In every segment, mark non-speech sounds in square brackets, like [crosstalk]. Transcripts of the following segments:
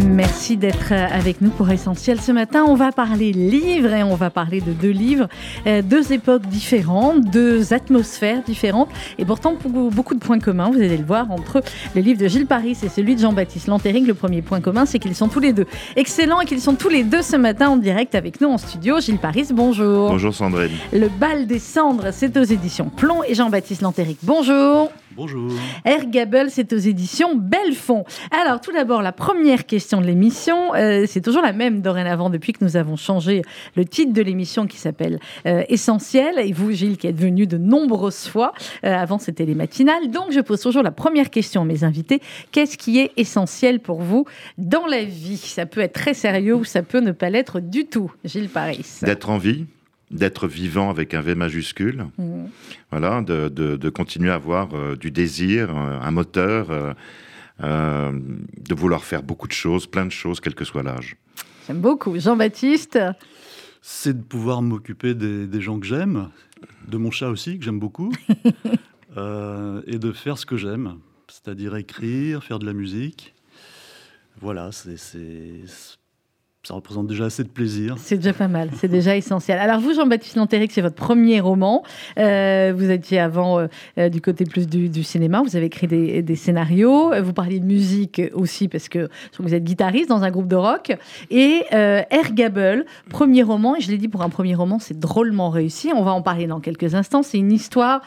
Merci d'être avec nous pour Essentiel. Ce matin, on va parler livres et on va parler de deux livres, euh, deux époques différentes, deux atmosphères différentes et pourtant beaucoup de points communs, vous allez le voir, entre le livre de Gilles Paris et celui de Jean-Baptiste Lantéric. Le premier point commun, c'est qu'ils sont tous les deux excellents et qu'ils sont tous les deux ce matin en direct avec nous en studio. Gilles Paris, bonjour. Bonjour Sandrine. Le bal des cendres, c'est aux éditions Plomb et Jean-Baptiste Lantéric, bonjour. Bonjour. R. Gable, c'est aux éditions Bellefond. Alors, tout d'abord, la première question de l'émission, euh, c'est toujours la même dorénavant depuis que nous avons changé le titre de l'émission qui s'appelle euh, Essentiel. Et vous, Gilles, qui êtes venu de nombreuses fois. Euh, avant, c'était les matinales. Donc, je pose toujours la première question à mes invités. Qu'est-ce qui est essentiel pour vous dans la vie? Ça peut être très sérieux ou ça peut ne pas l'être du tout. Gilles Paris. D'être en vie d'être vivant avec un V majuscule, mmh. voilà, de, de, continuer à avoir euh, du désir, euh, un moteur, euh, de vouloir faire beaucoup de choses, plein de choses, quel que soit l'âge. J'aime beaucoup. Jean-Baptiste? C'est de pouvoir m'occuper des, des, gens que j'aime, de mon chat aussi, que j'aime beaucoup, [laughs] et de faire ce que j'aime, c'est-à-dire écrire, faire de la musique. Voilà, c'est ça représente déjà assez de plaisir. C'est déjà pas mal, c'est déjà essentiel. Alors vous, Jean-Baptiste Lantéric, c'est votre premier roman. Euh, vous étiez avant euh, euh, du côté plus du, cinéma, vous avez écrit des, scénarios, vous parliez de musique aussi parce que vous êtes guitariste dans un groupe de rock. Et R. Gable, premier roman, et je l'ai dit pour un premier roman, c'est drôlement réussi. On va en parler dans quelques instants. C'est une histoire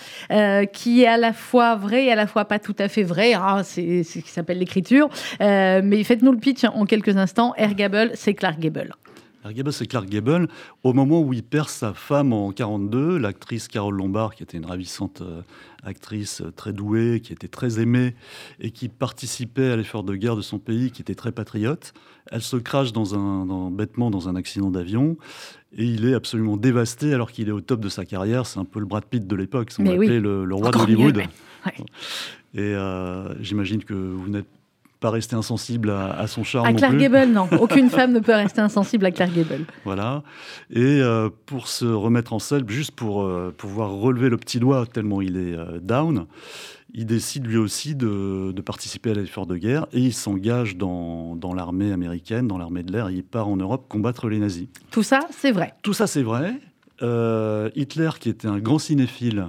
qui est à la fois vraie et à la fois pas tout à fait vraie. Ah, c'est ce qui s'appelle l'écriture. mais faites-nous le pitch en quelques instants. R. Gable, c'est Clark Gable. Clark Gable, c'est Clark Gable. Au moment où il perd sa femme en 42, l'actrice Carole Lombard, qui était une ravissante euh, actrice euh, très douée, qui était très aimée et qui participait à l'effort de guerre de son pays, qui était très patriote, elle se crache dans un, bêtement dans un accident d'avion et il est absolument dévasté alors qu'il est au top de sa carrière. C'est un peu le Brad Pitt de l'époque, on l'appelait le, roi d'Hollywood. Et euh, j'imagine que vous n'êtes pas rester insensible à, son charme. À Clark Gable, non. [laughs] Aucune femme ne peut rester insensible à Clark Gable. Voilà. Et euh, pour se remettre en selle, juste pour euh, pouvoir relever le petit doigt tellement il est euh, down, il décide lui aussi de, participer à l'effort de guerre et il s'engage dans, dans l'armée américaine, dans l'armée de l'air. Il part en Europe combattre les nazis. Tout ça, c'est vrai. Tout ça, c'est vrai. Hitler, qui était un grand cinéphile,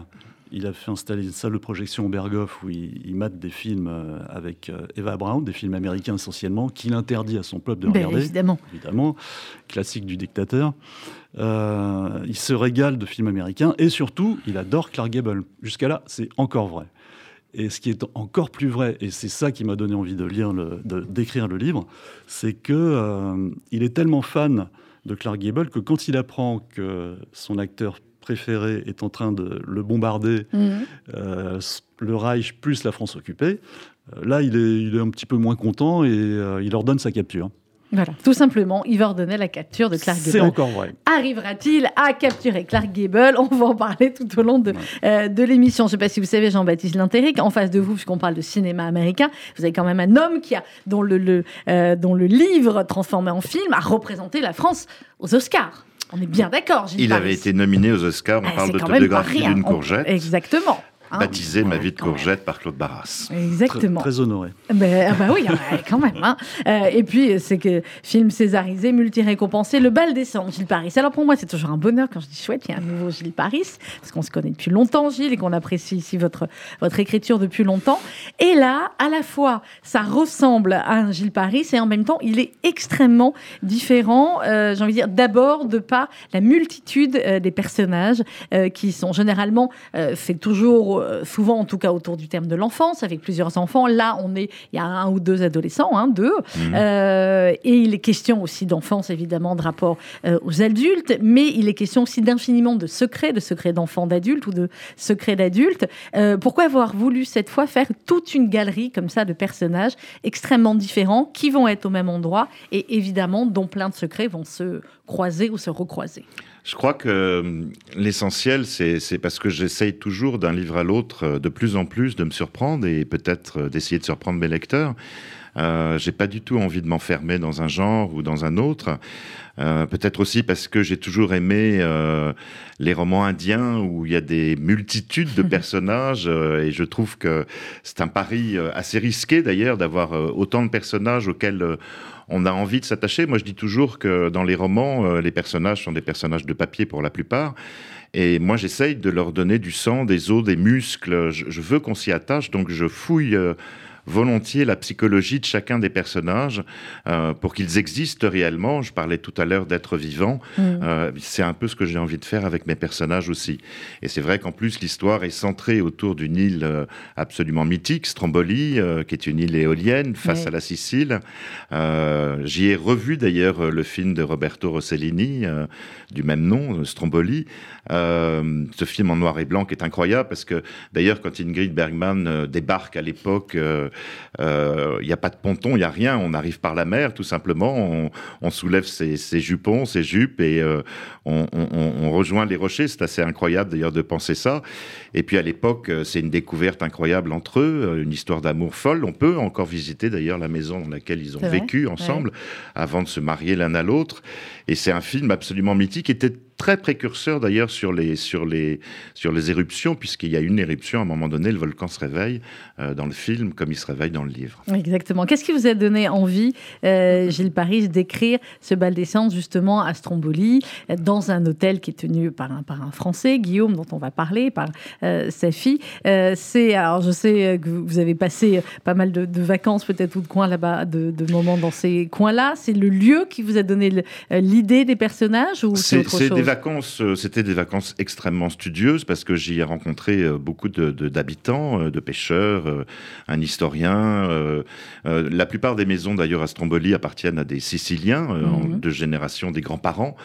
il a fait installer une salle de projection au Berghof où il, mate des films euh, avec euh, Eva Braun, des films américains essentiellement, qu'il interdit à son peuple de ben, regarder. évidemment. Évidemment, classique du dictateur. Euh, il se régale de films américains et surtout, il adore Clark Gable. Jusqu'à là, c'est encore vrai. Et ce qui est encore plus vrai, et c'est ça qui m'a donné envie de lire, d'écrire le livre, c'est que il est tellement fan de Clark Gable que quand il apprend que son acteur préféré est en train de le bombarder, mhm. euh, le Reich plus la France occupée, euh, là, il est, il est un petit peu moins content et euh, il ordonne sa capture. Voilà, tout simplement, il va ordonner la capture de Clark Gable. C'est encore vrai. Arrivera-t-il à capturer Clark Gable? On va en parler tout au long de, de l'émission. Je ne sais pas si vous savez, Jean-Baptiste Lintéric, en face de vous, puisqu'on parle de cinéma américain, vous avez quand même un homme qui a, dont, le, le dont le livre transformé en film a représenté la France aux Oscars. On est bien d'accord. Il avait été nominé aux Oscars. On ah, parle d'autobiographie d'une courgette. Exactement. Hein Baptisé Ma vie de courgette par Claude Barras. Exactement. Très, honoré. Ben, ah bah oui, quand même. Hein. Euh, et puis, c'est que film césarisé, multi-récompensé, Le bal des cendres, Gilles Paris. Alors pour moi, c'est toujours un bonheur quand je dis chouette, il y a un nouveau Gilles Paris, parce qu'on se connaît depuis longtemps, Gilles, et qu'on apprécie ici votre, votre écriture depuis longtemps. Et là, à la fois, ça ressemble à un Gilles Paris, et en même temps, il est extrêmement différent, euh, j'ai envie de dire, d'abord de pas la multitude euh, des personnages qui sont généralement fait toujours euh, souvent en tout cas autour du terme de l'enfance, avec plusieurs enfants. Là, on est, il y a un ou deux adolescents, hein, deux, mhm. euh, et il est question aussi d'enfance évidemment, de rapport euh, aux adultes, mais il est question aussi d'infiniment de secrets, de secrets d'enfants, d'adultes ou de secrets d'adultes. pourquoi avoir voulu cette fois faire toute une galerie comme ça de personnages extrêmement différents qui vont être au même endroit et évidemment dont plein de secrets vont se croiser ou se recroiser je crois que euh, l'essentiel, c'est parce que j'essaye toujours d'un livre à l'autre euh, de plus en plus de me surprendre et peut-être euh, d'essayer de surprendre mes lecteurs. Euh, j'ai pas du tout envie de m'enfermer dans un genre ou dans un autre. Euh, peut-être aussi parce que j'ai toujours aimé euh, les romans indiens où il y a des multitudes de [laughs] personnages euh, et je trouve que c'est un pari assez risqué d'ailleurs d'avoir autant de personnages auxquels on a envie de s'attacher. Moi, je dis toujours que dans les romans, les personnages sont des personnages de papier pour la plupart. Et moi, j'essaye de leur donner du sang, des os, des muscles. Je, je veux qu'on s'y attache, donc je fouille volontiers la psychologie de chacun des personnages euh, pour qu'ils existent réellement. Je parlais tout à l'heure d'être vivant. Mm. Euh, c'est un peu ce que j'ai envie de faire avec mes personnages aussi. Et c'est vrai qu'en plus, l'histoire est centrée autour d'une île euh, absolument mythique, Stromboli, qui est une île éolienne face à la Sicile. J'y ai revu d'ailleurs le film de Roberto Rossellini du même nom, Stromboli. ce film en noir et blanc qui est incroyable parce que d'ailleurs quand Ingrid Bergman débarque à l'époque il euh, n'y a pas de ponton, il n'y a rien. On arrive par la mer, tout simplement. On, soulève ses, jupons, ses jupes et euh, on, rejoint les rochers. C'est assez incroyable d'ailleurs de penser ça. Et puis à l'époque, euh, c'est une découverte incroyable entre eux, une histoire d'amour folle. On peut encore visiter d'ailleurs la maison dans laquelle ils ont vécu ensemble avant de se marier l'un à l'autre. Et c'est un film absolument mythique. Était très précurseur d'ailleurs sur les, sur, les, sur les éruptions, puisqu'il y a une éruption à un moment donné, le volcan se réveille euh, dans le film comme il se réveille dans le livre. Exactement. Qu'est-ce qui vous a donné envie, euh, Gilles Paris, d'écrire ce bal d'essence justement à Stromboli, dans un hôtel qui est tenu par un, par un Français, Guillaume, dont on va parler, par euh, sa fille? C'est, alors je sais que vous avez passé pas mal de, vacances peut-être ou de coins là-bas, de, de, moments dans ces coins-là. C'est le lieu qui vous a donné l'idée des personnages ou c'est autre chose vacances, euh, c'était des vacances extrêmement studieuses parce que j'y ai rencontré euh, beaucoup d'habitants, de, de, pêcheurs, un historien. la plupart des maisons d'ailleurs à Stromboli appartiennent à des Siciliens mhm. de génération des grands-parents.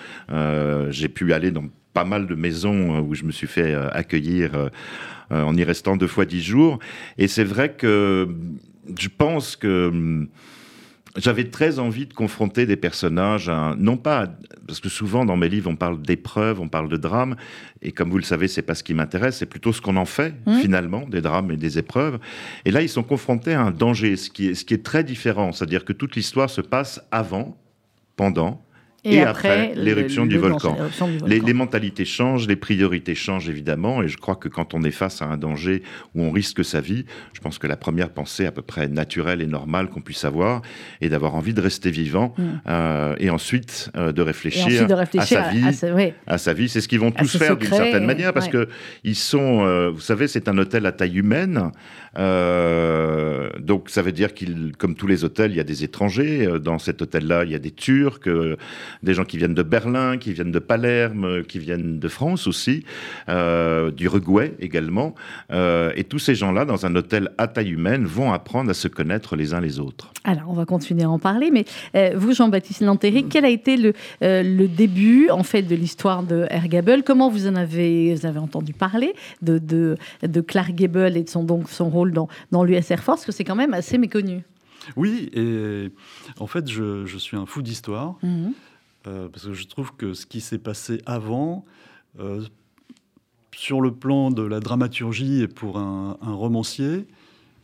J'ai pu aller dans pas mal de maisons où je me suis fait accueillir en y restant deux fois dix jours. Et c'est vrai que je pense que hum, j'avais très envie de confronter des personnages, non pas parce que souvent dans mes livres on parle d'épreuves, on parle de drames, et comme vous le savez, c'est pas ce qui m'intéresse, c'est plutôt ce qu'on en fait mmh. finalement des drames et des épreuves. Et là, ils sont confrontés à un danger, ce qui est, ce qui est très différent, c'est-à-dire que toute l'histoire se passe avant, pendant et, après, l'éruption du, volcan. Les, mentalités changent, les priorités changent évidemment, et je crois que quand on est face à un danger où on risque sa vie, je pense que la première pensée à peu près naturelle et normale qu'on puisse avoir est d'avoir envie de rester vivant, mm. euh, et ensuite euh, de, réfléchir à sa vie. À, sa vie, c'est ce qu'ils vont tous faire d'une certaine manière, parce que ils sont, euh, vous savez, c'est un hôtel à taille humaine, donc ça veut dire qu'il, comme tous les hôtels, il y a des étrangers. Dans cet hôtel-là, il y a des Turcs des gens qui viennent de Berlin, qui viennent de Palerme, qui viennent de France aussi, euh, d'Uruguay également. Euh, et tous ces gens-là, dans un hôtel à taille humaine, vont apprendre à se connaître les uns les autres. Alors, on va continuer à en parler, mais euh, vous, Jean-Baptiste Lantéric, quel a été le, début, en fait, de l'histoire de Herr Gable Comment vous en avez entendu parler de, de, de Clark Gable et de son, donc, son rôle dans, dans l'US Air Force, que c'est quand même assez méconnu oui, et en fait, je, je suis un fou d'histoire. Mhm. Euh, parce que je trouve que ce qui s'est passé avant, euh, sur le plan de la dramaturgie et pour un, romancier,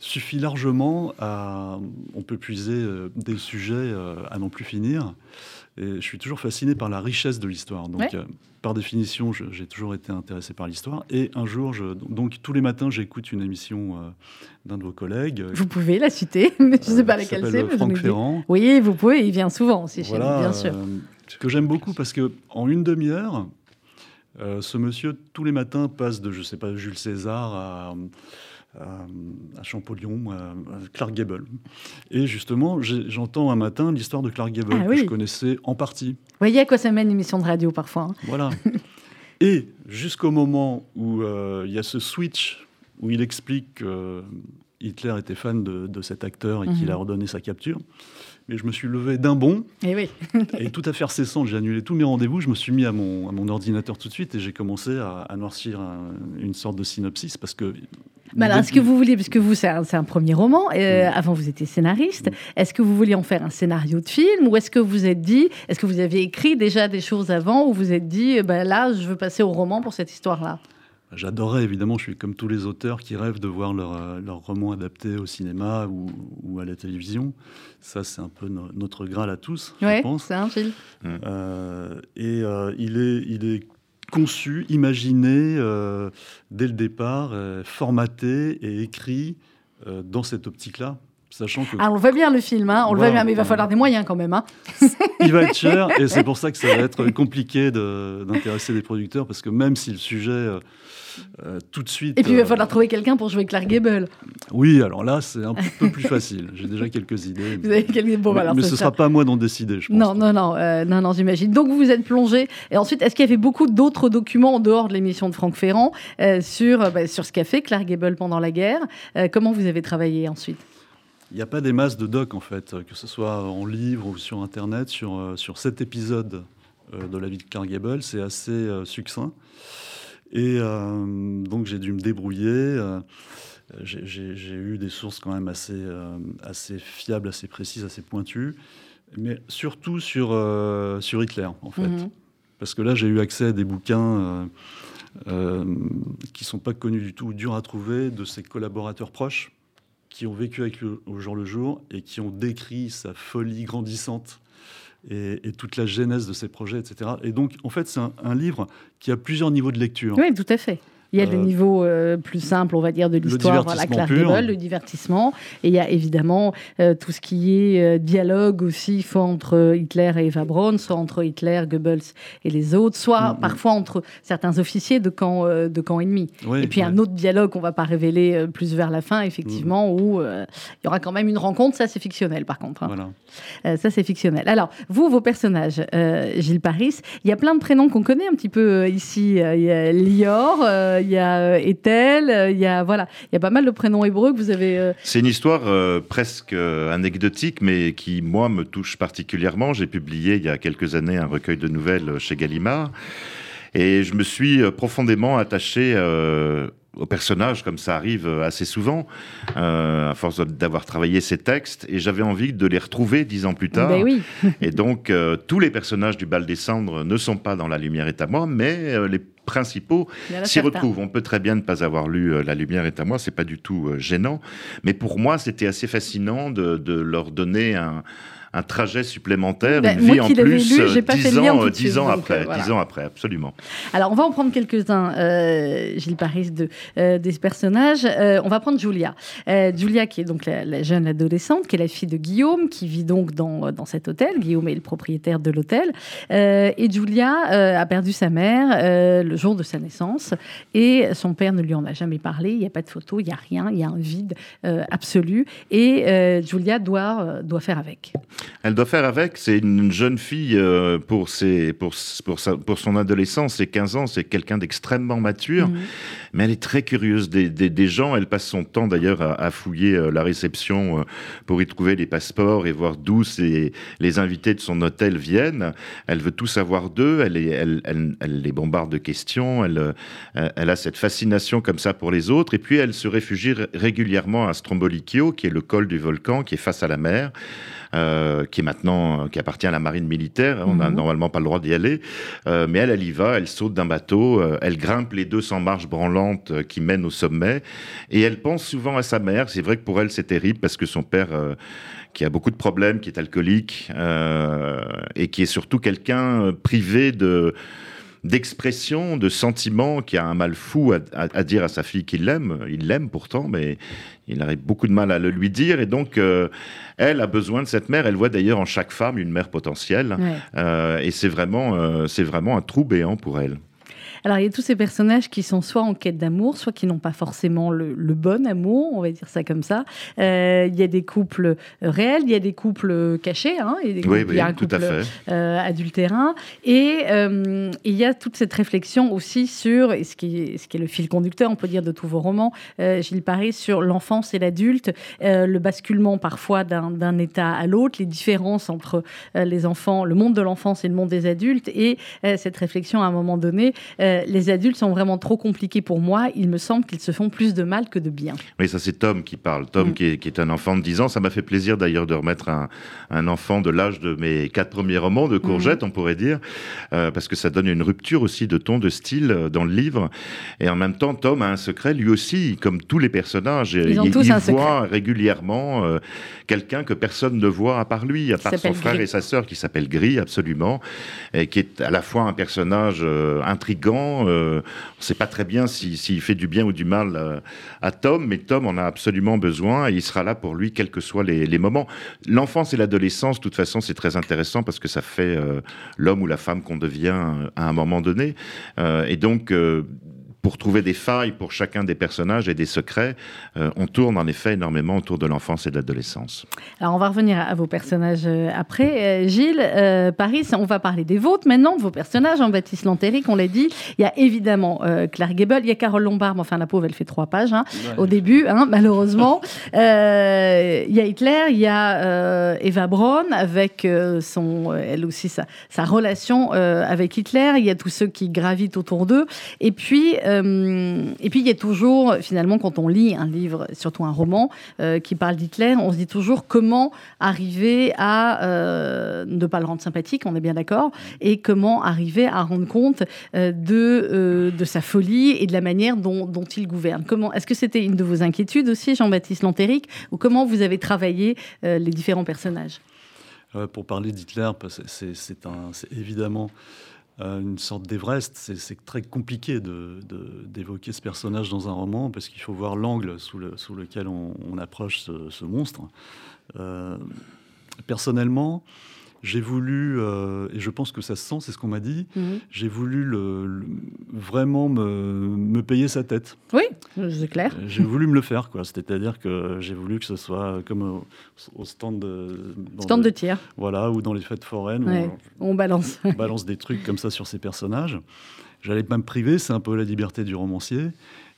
suffit largement à... On peut puiser euh, des sujets à n'en plus finir. Et je suis toujours fasciné par la richesse de l'histoire. Donc, par définition, j'ai toujours été intéressé par l'histoire. Et un jour, je, donc tous les matins, j'écoute une émission d'un de vos collègues. Vous pouvez la citer, [laughs] mais je ne sais pas laquelle c'est. Franck Ferrand. Oui, vous pouvez. Il vient souvent aussi chez nous, bien sûr que j'aime beaucoup parce que en une demi-heure, euh, ce monsieur tous les matins passe de je sais pas Jules César à, à, Champollion, à, Clark Gable. Et justement, j'entends un matin l'histoire de Clark Gable ah que je connaissais en partie. Vous voyez à quoi ça mène une émission de radio parfois. Hein. Voilà. [laughs] Et jusqu'au moment où euh, il y a ce switch où il explique que Hitler était fan de, cet acteur et qu'il mhm. a ordonné sa capture mais je me suis levé d'un bond. Et, eh oui. et tout à faire cessant, j'ai annulé tous mes rendez-vous. Je me suis mis à mon, à mon ordinateur tout de suite et j'ai commencé à, noircir une sorte de synopsis parce que. Bah alors, est-ce que vous voulez, parce que vous, c'est un, premier roman, euh, avant vous étiez scénariste, est-ce que vous vouliez en faire un scénario de film ou est-ce que vous êtes dit, est-ce que vous aviez écrit déjà des choses avant ou vous êtes dit, bah, là, je veux passer au roman pour cette histoire-là? J'adorais évidemment, je suis comme tous les auteurs qui rêvent de voir leur, euh, leur roman adapté au cinéma ou, ou, à la télévision. Ça, c'est un peu no notre graal à tous, ouais, je pense. c'est un Gilles. Euh, et euh, il, est, il est conçu, imaginé euh, dès le départ, euh, formaté et écrit euh, dans cette optique-là. Sachant que Ah, on le voit bien le film, hein, on le voit bien, mais il va falloir des moyens quand même. Hein. [laughs] il va être cher et c'est pour ça que ça va être compliqué de- d'intéresser des producteurs parce que même si le sujet euh, tout de suite. Et puis il va euh, falloir trouver quelqu'un pour jouer Clark Gable. Oui, alors là c'est un peu plus facile. J'ai déjà quelques idées. Vous avez quelqu'un bon, mais alors, mais ça ce sera- sera pas à moi d'en décider, je pense. Non, non, non, euh, non, non, j'imagine. Donc vous vous êtes plongé. Et ensuite, est-ce qu'il y avait beaucoup d'autres documents en dehors de l'émission de Franck Ferrand sur, bah, sur ce qu'a fait Clark Gable pendant la guerre Comment vous avez travaillé ensuite? Il n'y a pas des masses de docs, en fait, que ce soit en livre ou sur Internet, sur, sur cet épisode de la vie de Clark Gable. C'est assez succinct. Et euh, donc, j'ai dû me débrouiller. euh, j'ai- eu des sources quand même assez, euh, assez fiables, assez précises, assez pointues. Mais surtout sur, sur Hitler, en fait. Mhm. Parce que là, j'ai eu accès à des bouquins euh, qui sont pas connus du tout, durs à trouver, de ses collaborateurs proches, qui ont vécu avec lui au jour le jour et qui ont décrit sa folie grandissante et, toute la genèse de ses projets, etc. Et donc, en fait, c'est un livre qui a plusieurs niveaux de lecture. Oui, tout à fait. Il y a le Euh, niveau euh, plus simple, on va dire, de l'histoire, voilà, pur. Gable, le divertissement. Et il y a évidemment euh, tout ce qui est dialogue aussi, soit entre Hitler et Eva Braun, soit entre Hitler, Goebbels et les autres, soit Mhm. parfois entre certains officiers de camps, de camps ennemis. Oui, Et puis un autre dialogue qu'on va pas révéler plus vers la fin, effectivement, où euh, il y aura quand même une rencontre. Ça, c'est fictionnel, par contre. hein. Voilà. Ça, c'est fictionnel. Alors, vous, vos personnages, Gilles Paris, il y a plein de prénoms qu'on connaît un petit peu ici. Il y a Lior, euh, il y a euh, Ethel, euh, il y a voilà, il y a pas mal de prénoms hébreux que vous avez. C'est une histoire presque anecdotique, mais qui, moi, me touche particulièrement. J'ai publié il y a quelques années un recueil de nouvelles chez Gallimard. Et je me suis profondément attaché euh, au personnage, comme ça arrive euh, assez souvent, euh, à force d'avoir travaillé ces textes. Et j'avais envie de les retrouver dix ans plus tard. Ben oui. [laughs] Et donc, euh, tous les personnages du bal des cendres ne sont pas dans La Lumière est à moi, mais euh, les principaux s'y retrouvent. On peut très bien ne pas avoir lu La Lumière est à moi, c'est pas du tout gênant. Mais pour moi, c'était assez fascinant de, de leur donner un, un trajet supplémentaire, Ben, une vie en plus, lu, euh, j'ai pas fait dix le lien ans, tout euh, ans après, euh, voilà. dix ans après, absolument. Alors, on va en prendre quelques-uns, euh, Gilles Paris, de, euh, des personnages. On va prendre Julia. Julia, qui est donc la, la jeune adolescente, qui est la fille de Guillaume, qui vit donc dans, dans cet hôtel. Guillaume est le propriétaire de l'hôtel. Et Julia a perdu sa mère le jour de sa naissance. Et son père ne lui en a jamais parlé. Il n'y a pas de photo, il n'y a rien. Il y a un vide absolu. Et Julia doit, doit faire avec. Elle doit faire avec, c'est une jeune fille euh, pour, ses, pour, pour, sa- pour son adolescence, ses 15 ans, c'est quelqu'un d'extrêmement mature, Mhm. mais elle est très curieuse des, des, des gens. Elle passe son temps d'ailleurs à, à fouiller euh, la réception euh, pour y trouver les passeports et voir d'où les invités de son hôtel viennent. Elle veut tout savoir d'eux, elle, est- elle, elle, elle les bombarde de questions, elle, elle a cette fascination comme ça pour les autres, et puis elle se réfugie ré- régulièrement à Strombolikio, qui est le col du volcan, qui est face à la mer euh, qui est maintenant euh, qui appartient à la marine militaire. On n'a Mhm. normalement pas le droit d'y aller, Euh, mais elle, elle y va. Elle saute d'un bateau, euh, elle grimpe les 200 marches branlantes euh, qui mènent au sommet, et elle pense souvent à sa mère. C'est vrai que pour elle, c'est terrible parce que son père euh, qui a beaucoup de problèmes, qui est alcoolique euh, et qui est surtout quelqu'un privé de d'expression, de sentiments, qui a un mal fou à, à- à dire à sa fille qu'il l'aime. Il l'aime pourtant, mais il aurait beaucoup de mal à le lui dire. Et donc, euh, elle a besoin de cette mère. Elle voit d'ailleurs en chaque femme une mère potentielle. Ouais. Euh, et c'est vraiment, euh, c'est vraiment un trou béant pour elle. Alors, il y a tous ces personnages qui sont soit en quête d'amour, soit qui n'ont pas forcément le, le bon amour, on va dire ça comme ça. Euh, il y a des couples euh, réels, il y a des couples cachés, hein, et des couples, Oui, il y a un couple euh, adultérin. Et euh, il y a toute cette réflexion aussi sur, et ce qui, est, ce qui est le fil conducteur, on peut dire, de tous vos romans, Gilles Paris, sur l'enfance et l'adulte, le basculement parfois d'un état à l'autre, les différences entre les enfants, le monde de l'enfance et le monde des adultes, et cette réflexion à un moment donné euh, euh, les adultes sont vraiment trop compliqués pour moi. Il me semble qu'ils se font plus de mal que de bien. Oui, ça c'est Tom qui parle. Tom Mm. qui, est, qui est un enfant de 10 ans. Ça m'a fait plaisir d'ailleurs de remettre un, un enfant de l'âge de mes quatre premiers romans, de Courgette, on pourrait dire, euh, parce que ça donne une rupture aussi de ton, de style euh, dans le livre. Et en même temps, Tom a un secret, lui aussi, comme tous les personnages. Ils ont il tous il un voit régulièrement euh, quelqu'un que personne ne voit à part lui, à part son frère Gris. et sa sœur, qui s'appelle Gris, absolument, et qui est à la fois un personnage euh, euh, on ne sait pas très bien si- s'il fait du bien ou du mal euh, à Tom, mais Tom en a absolument besoin et il sera là pour lui, quels que soient les, les moments. L'enfance et l'adolescence, de toute façon, c'est très intéressant parce que ça fait euh, l'homme ou la femme qu'on devient à un moment donné. Et donc, pour trouver des failles pour chacun des personnages et des secrets, euh, on tourne en effet énormément autour de l'enfance et de l'adolescence. Alors, on va revenir à vos personnages euh, après. Euh, Gilles, euh, Paris, on va parler des vôtres maintenant, de vos personnages. Jean-Baptiste Lantéric, on l'a dit. Il y a évidemment euh, Claire Gable, il y a Carole Lombard, mais enfin, la pauvre, elle fait trois pages hein, au début, hein, malheureusement. [laughs] Euh, Il y a Hitler, il y a euh, Eva Braun, avec euh, son, elle aussi, sa, sa relation euh, avec Hitler. Il y a tous ceux qui gravitent autour d'eux. Et puis, euh, et puis, il y a toujours, finalement, quand on lit un livre, surtout un roman, euh, qui parle d'Hitler, on se dit toujours comment arriver à euh, ne pas le rendre sympathique, on est bien d'accord, et comment arriver à rendre compte de, de sa folie et de la manière dont, dont il gouverne. Comment Est-ce que c'était une de vos inquiétudes aussi, Jean-Baptiste Lantéric, ou comment vous avez travaillé les différents personnages? Pour parler d'Hitler, c'est évidemment une sorte d'Everest. C'est- très compliqué de- de- d'évoquer ce personnage dans un roman parce qu'il faut voir l'angle sous, le- sous lequel on, approche ce, ce monstre. Euh, personnellement, j'ai voulu, euh, et je pense que ça se sent, c'est ce qu'on m'a dit, j'ai voulu le- le- vraiment me, me payer sa tête. Oui, c'est clair. Euh, J'ai voulu me le faire, quoi. C'est-à-dire que j'ai voulu que ce soit comme au, au stand de, Stand de tir, voilà, ou dans les fêtes foraines, où Ouais. on balance. on [laughs] balance des trucs comme ça sur ces personnages. J'allais pas me priver, c'est un peu la liberté du romancier.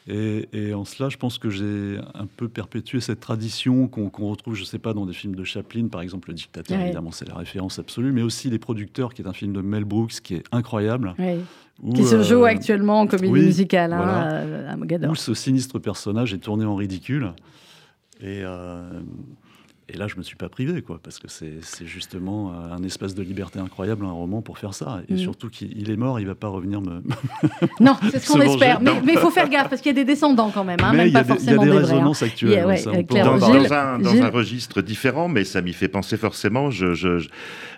Et, et en cela, je pense que j'ai un peu perpétué cette tradition qu'on retrouve, je sais pas, dans des films de Chaplin, par exemple Le Dictateur, Ouais. évidemment, c'est la référence absolue, mais aussi Les Producteurs, qui est un film de Mel Brooks, qui est incroyable. Où, Qui se joue euh, actuellement en comédie oui, musicale hein, voilà. euh, à Mogador. où ce sinistre personnage est tourné en ridicule. Et, euh, et là, je me suis pas privé, quoi, parce que c'est justement euh, un espace de liberté incroyable, un roman pour faire ça. Et Mm. surtout qu'il il est mort, il va pas revenir me. [laughs] Non, c'est ce qu'on [laughs] espère. Mais non. mais il faut faire gaffe parce qu'il y a des descendants quand même, hein, Mais même il y a pas des, il y a forcément des des vrais. hein. résonances actuelles. Il y a- ouais, ça, euh, peut dans. Gilles- dans un, dans Gilles- un registre différent, mais ça m'y fait penser forcément. Je, je-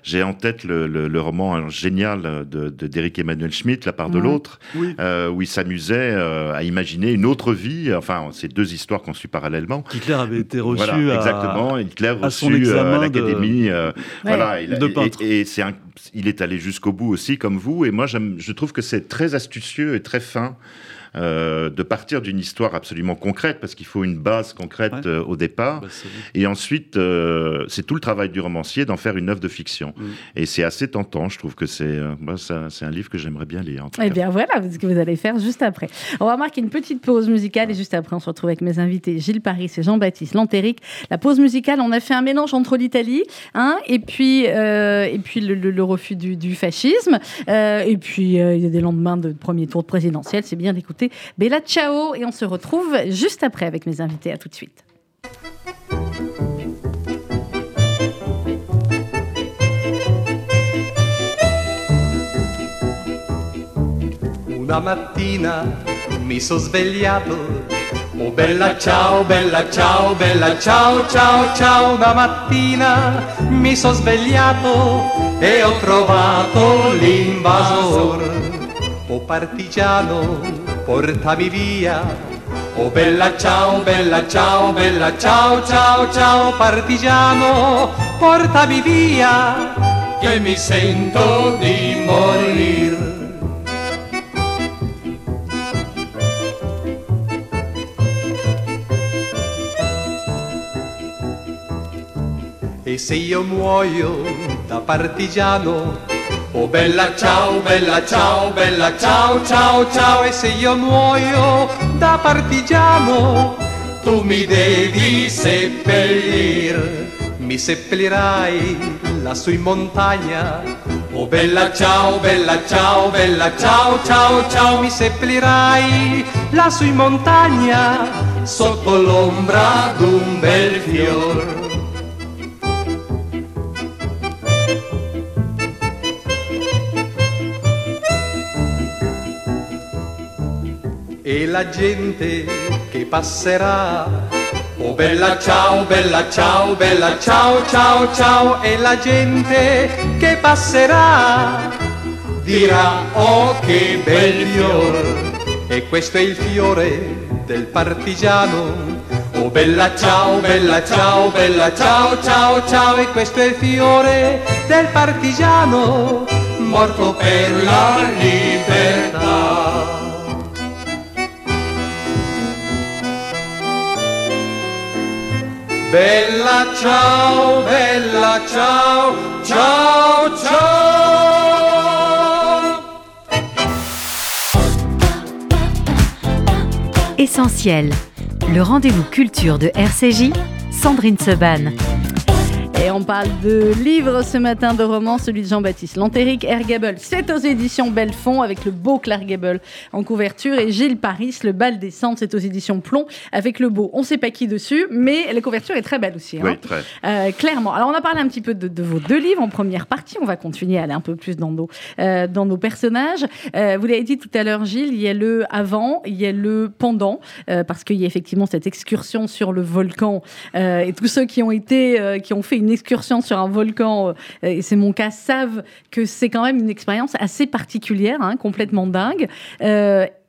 j'ai en tête le, le- le roman génial de, de- d'Éric Emmanuel Schmitt, La part de l'autre, Oui. euh, où il s'amusait euh, à imaginer une autre vie. Enfin, c'est deux histoires qu'on suit parallèlement. Hitler avait été reçu Voilà, à- exactement. Hitler à son examen à de- l'académie. euh, voilà, il a- de et- peintre. Et, c'est un- il est allé jusqu'au bout aussi, comme vous. Et moi, je trouve que c'est très astucieux et très fin. Euh, de partir d'une histoire absolument concrète parce qu'il faut une base concrète Ouais. euh, au départ Bah, et ensuite, euh, c'est tout le travail du romancier d'en faire une œuvre de fiction. Mm. Et c'est assez tentant. Je trouve que c'est euh, c'est un livre que j'aimerais bien lire. En tout Eh cas. bien voilà ce que vous allez faire juste après. On va marquer une petite pause musicale et juste après on se retrouve avec mes invités Gilles Paris et Jean-Baptiste Lantéric. La pause musicale, on a fait un mélange entre l'Italie hein, et puis, euh, et puis le, le- le refus du, du fascisme. Euh, et puis euh, il y a des lendemains de premier tour de présidentiel. C'est bien d'écouter Bella Ciao et on se retrouve juste après avec mes invités. À tout de suite. Una mattina mi sono svegliato, oh bella ciao, bella ciao, bella ciao, ciao, ciao. Una mattina mi sono svegliato e ho trovato l'invasor. Oh partigiano, portami via. Oh bella ciao, bella ciao, bella ciao, ciao, ciao, partigiano, portami via, che mi sento di morir. E se io muoio da partigiano, oh bella ciao, bella ciao, bella ciao, ciao, ciao, e se io muoio da partigiano, tu mi devi seppellir, mi seppellirai lassù in montagna, Oh bella ciao, bella ciao, bella ciao, ciao, ciao, mi seppellirai lassù in montagna sotto l'ombra d'un bel fior. E la gente che passerà. Oh bella ciao, bella ciao, bella ciao, ciao, ciao. E la gente che passerà dirà oh che bel fior. E questo è il fiore del partigiano. Oh bella ciao, bella ciao, bella ciao, ciao, ciao. E questo è il fiore del partigiano Morto per la libertà Bella ciao, bella ciao, ciao, ciao. Essentiel, le rendez-vous culture de RCJ, Sandrine Seban. On parle de livres ce matin, de romans, celui de Jean-Baptiste Lantéric, Ergable. C'est aux éditions Belfond avec le beau Clark Gable en couverture et Gilles Paris, Le bal des cendres, c'est aux éditions Plomb avec le beau. On ne sait pas qui dessus, mais la couverture est très belle aussi. hein. Oui, très. Euh, clairement. Alors, on a parlé un petit peu de, de vos deux livres en première partie. On va continuer à aller un peu plus dans nos, euh, dans nos personnages. Euh, vous l'avez dit tout à l'heure, Gilles, il y a le avant, il y a le pendant, euh, parce qu'il y a effectivement cette excursion sur le volcan. Et tous ceux qui ont été, qui ont fait une excursion sur un volcan, euh, et c'est mon cas, savent que c'est quand même une expérience assez particulière, hein, complètement dingue.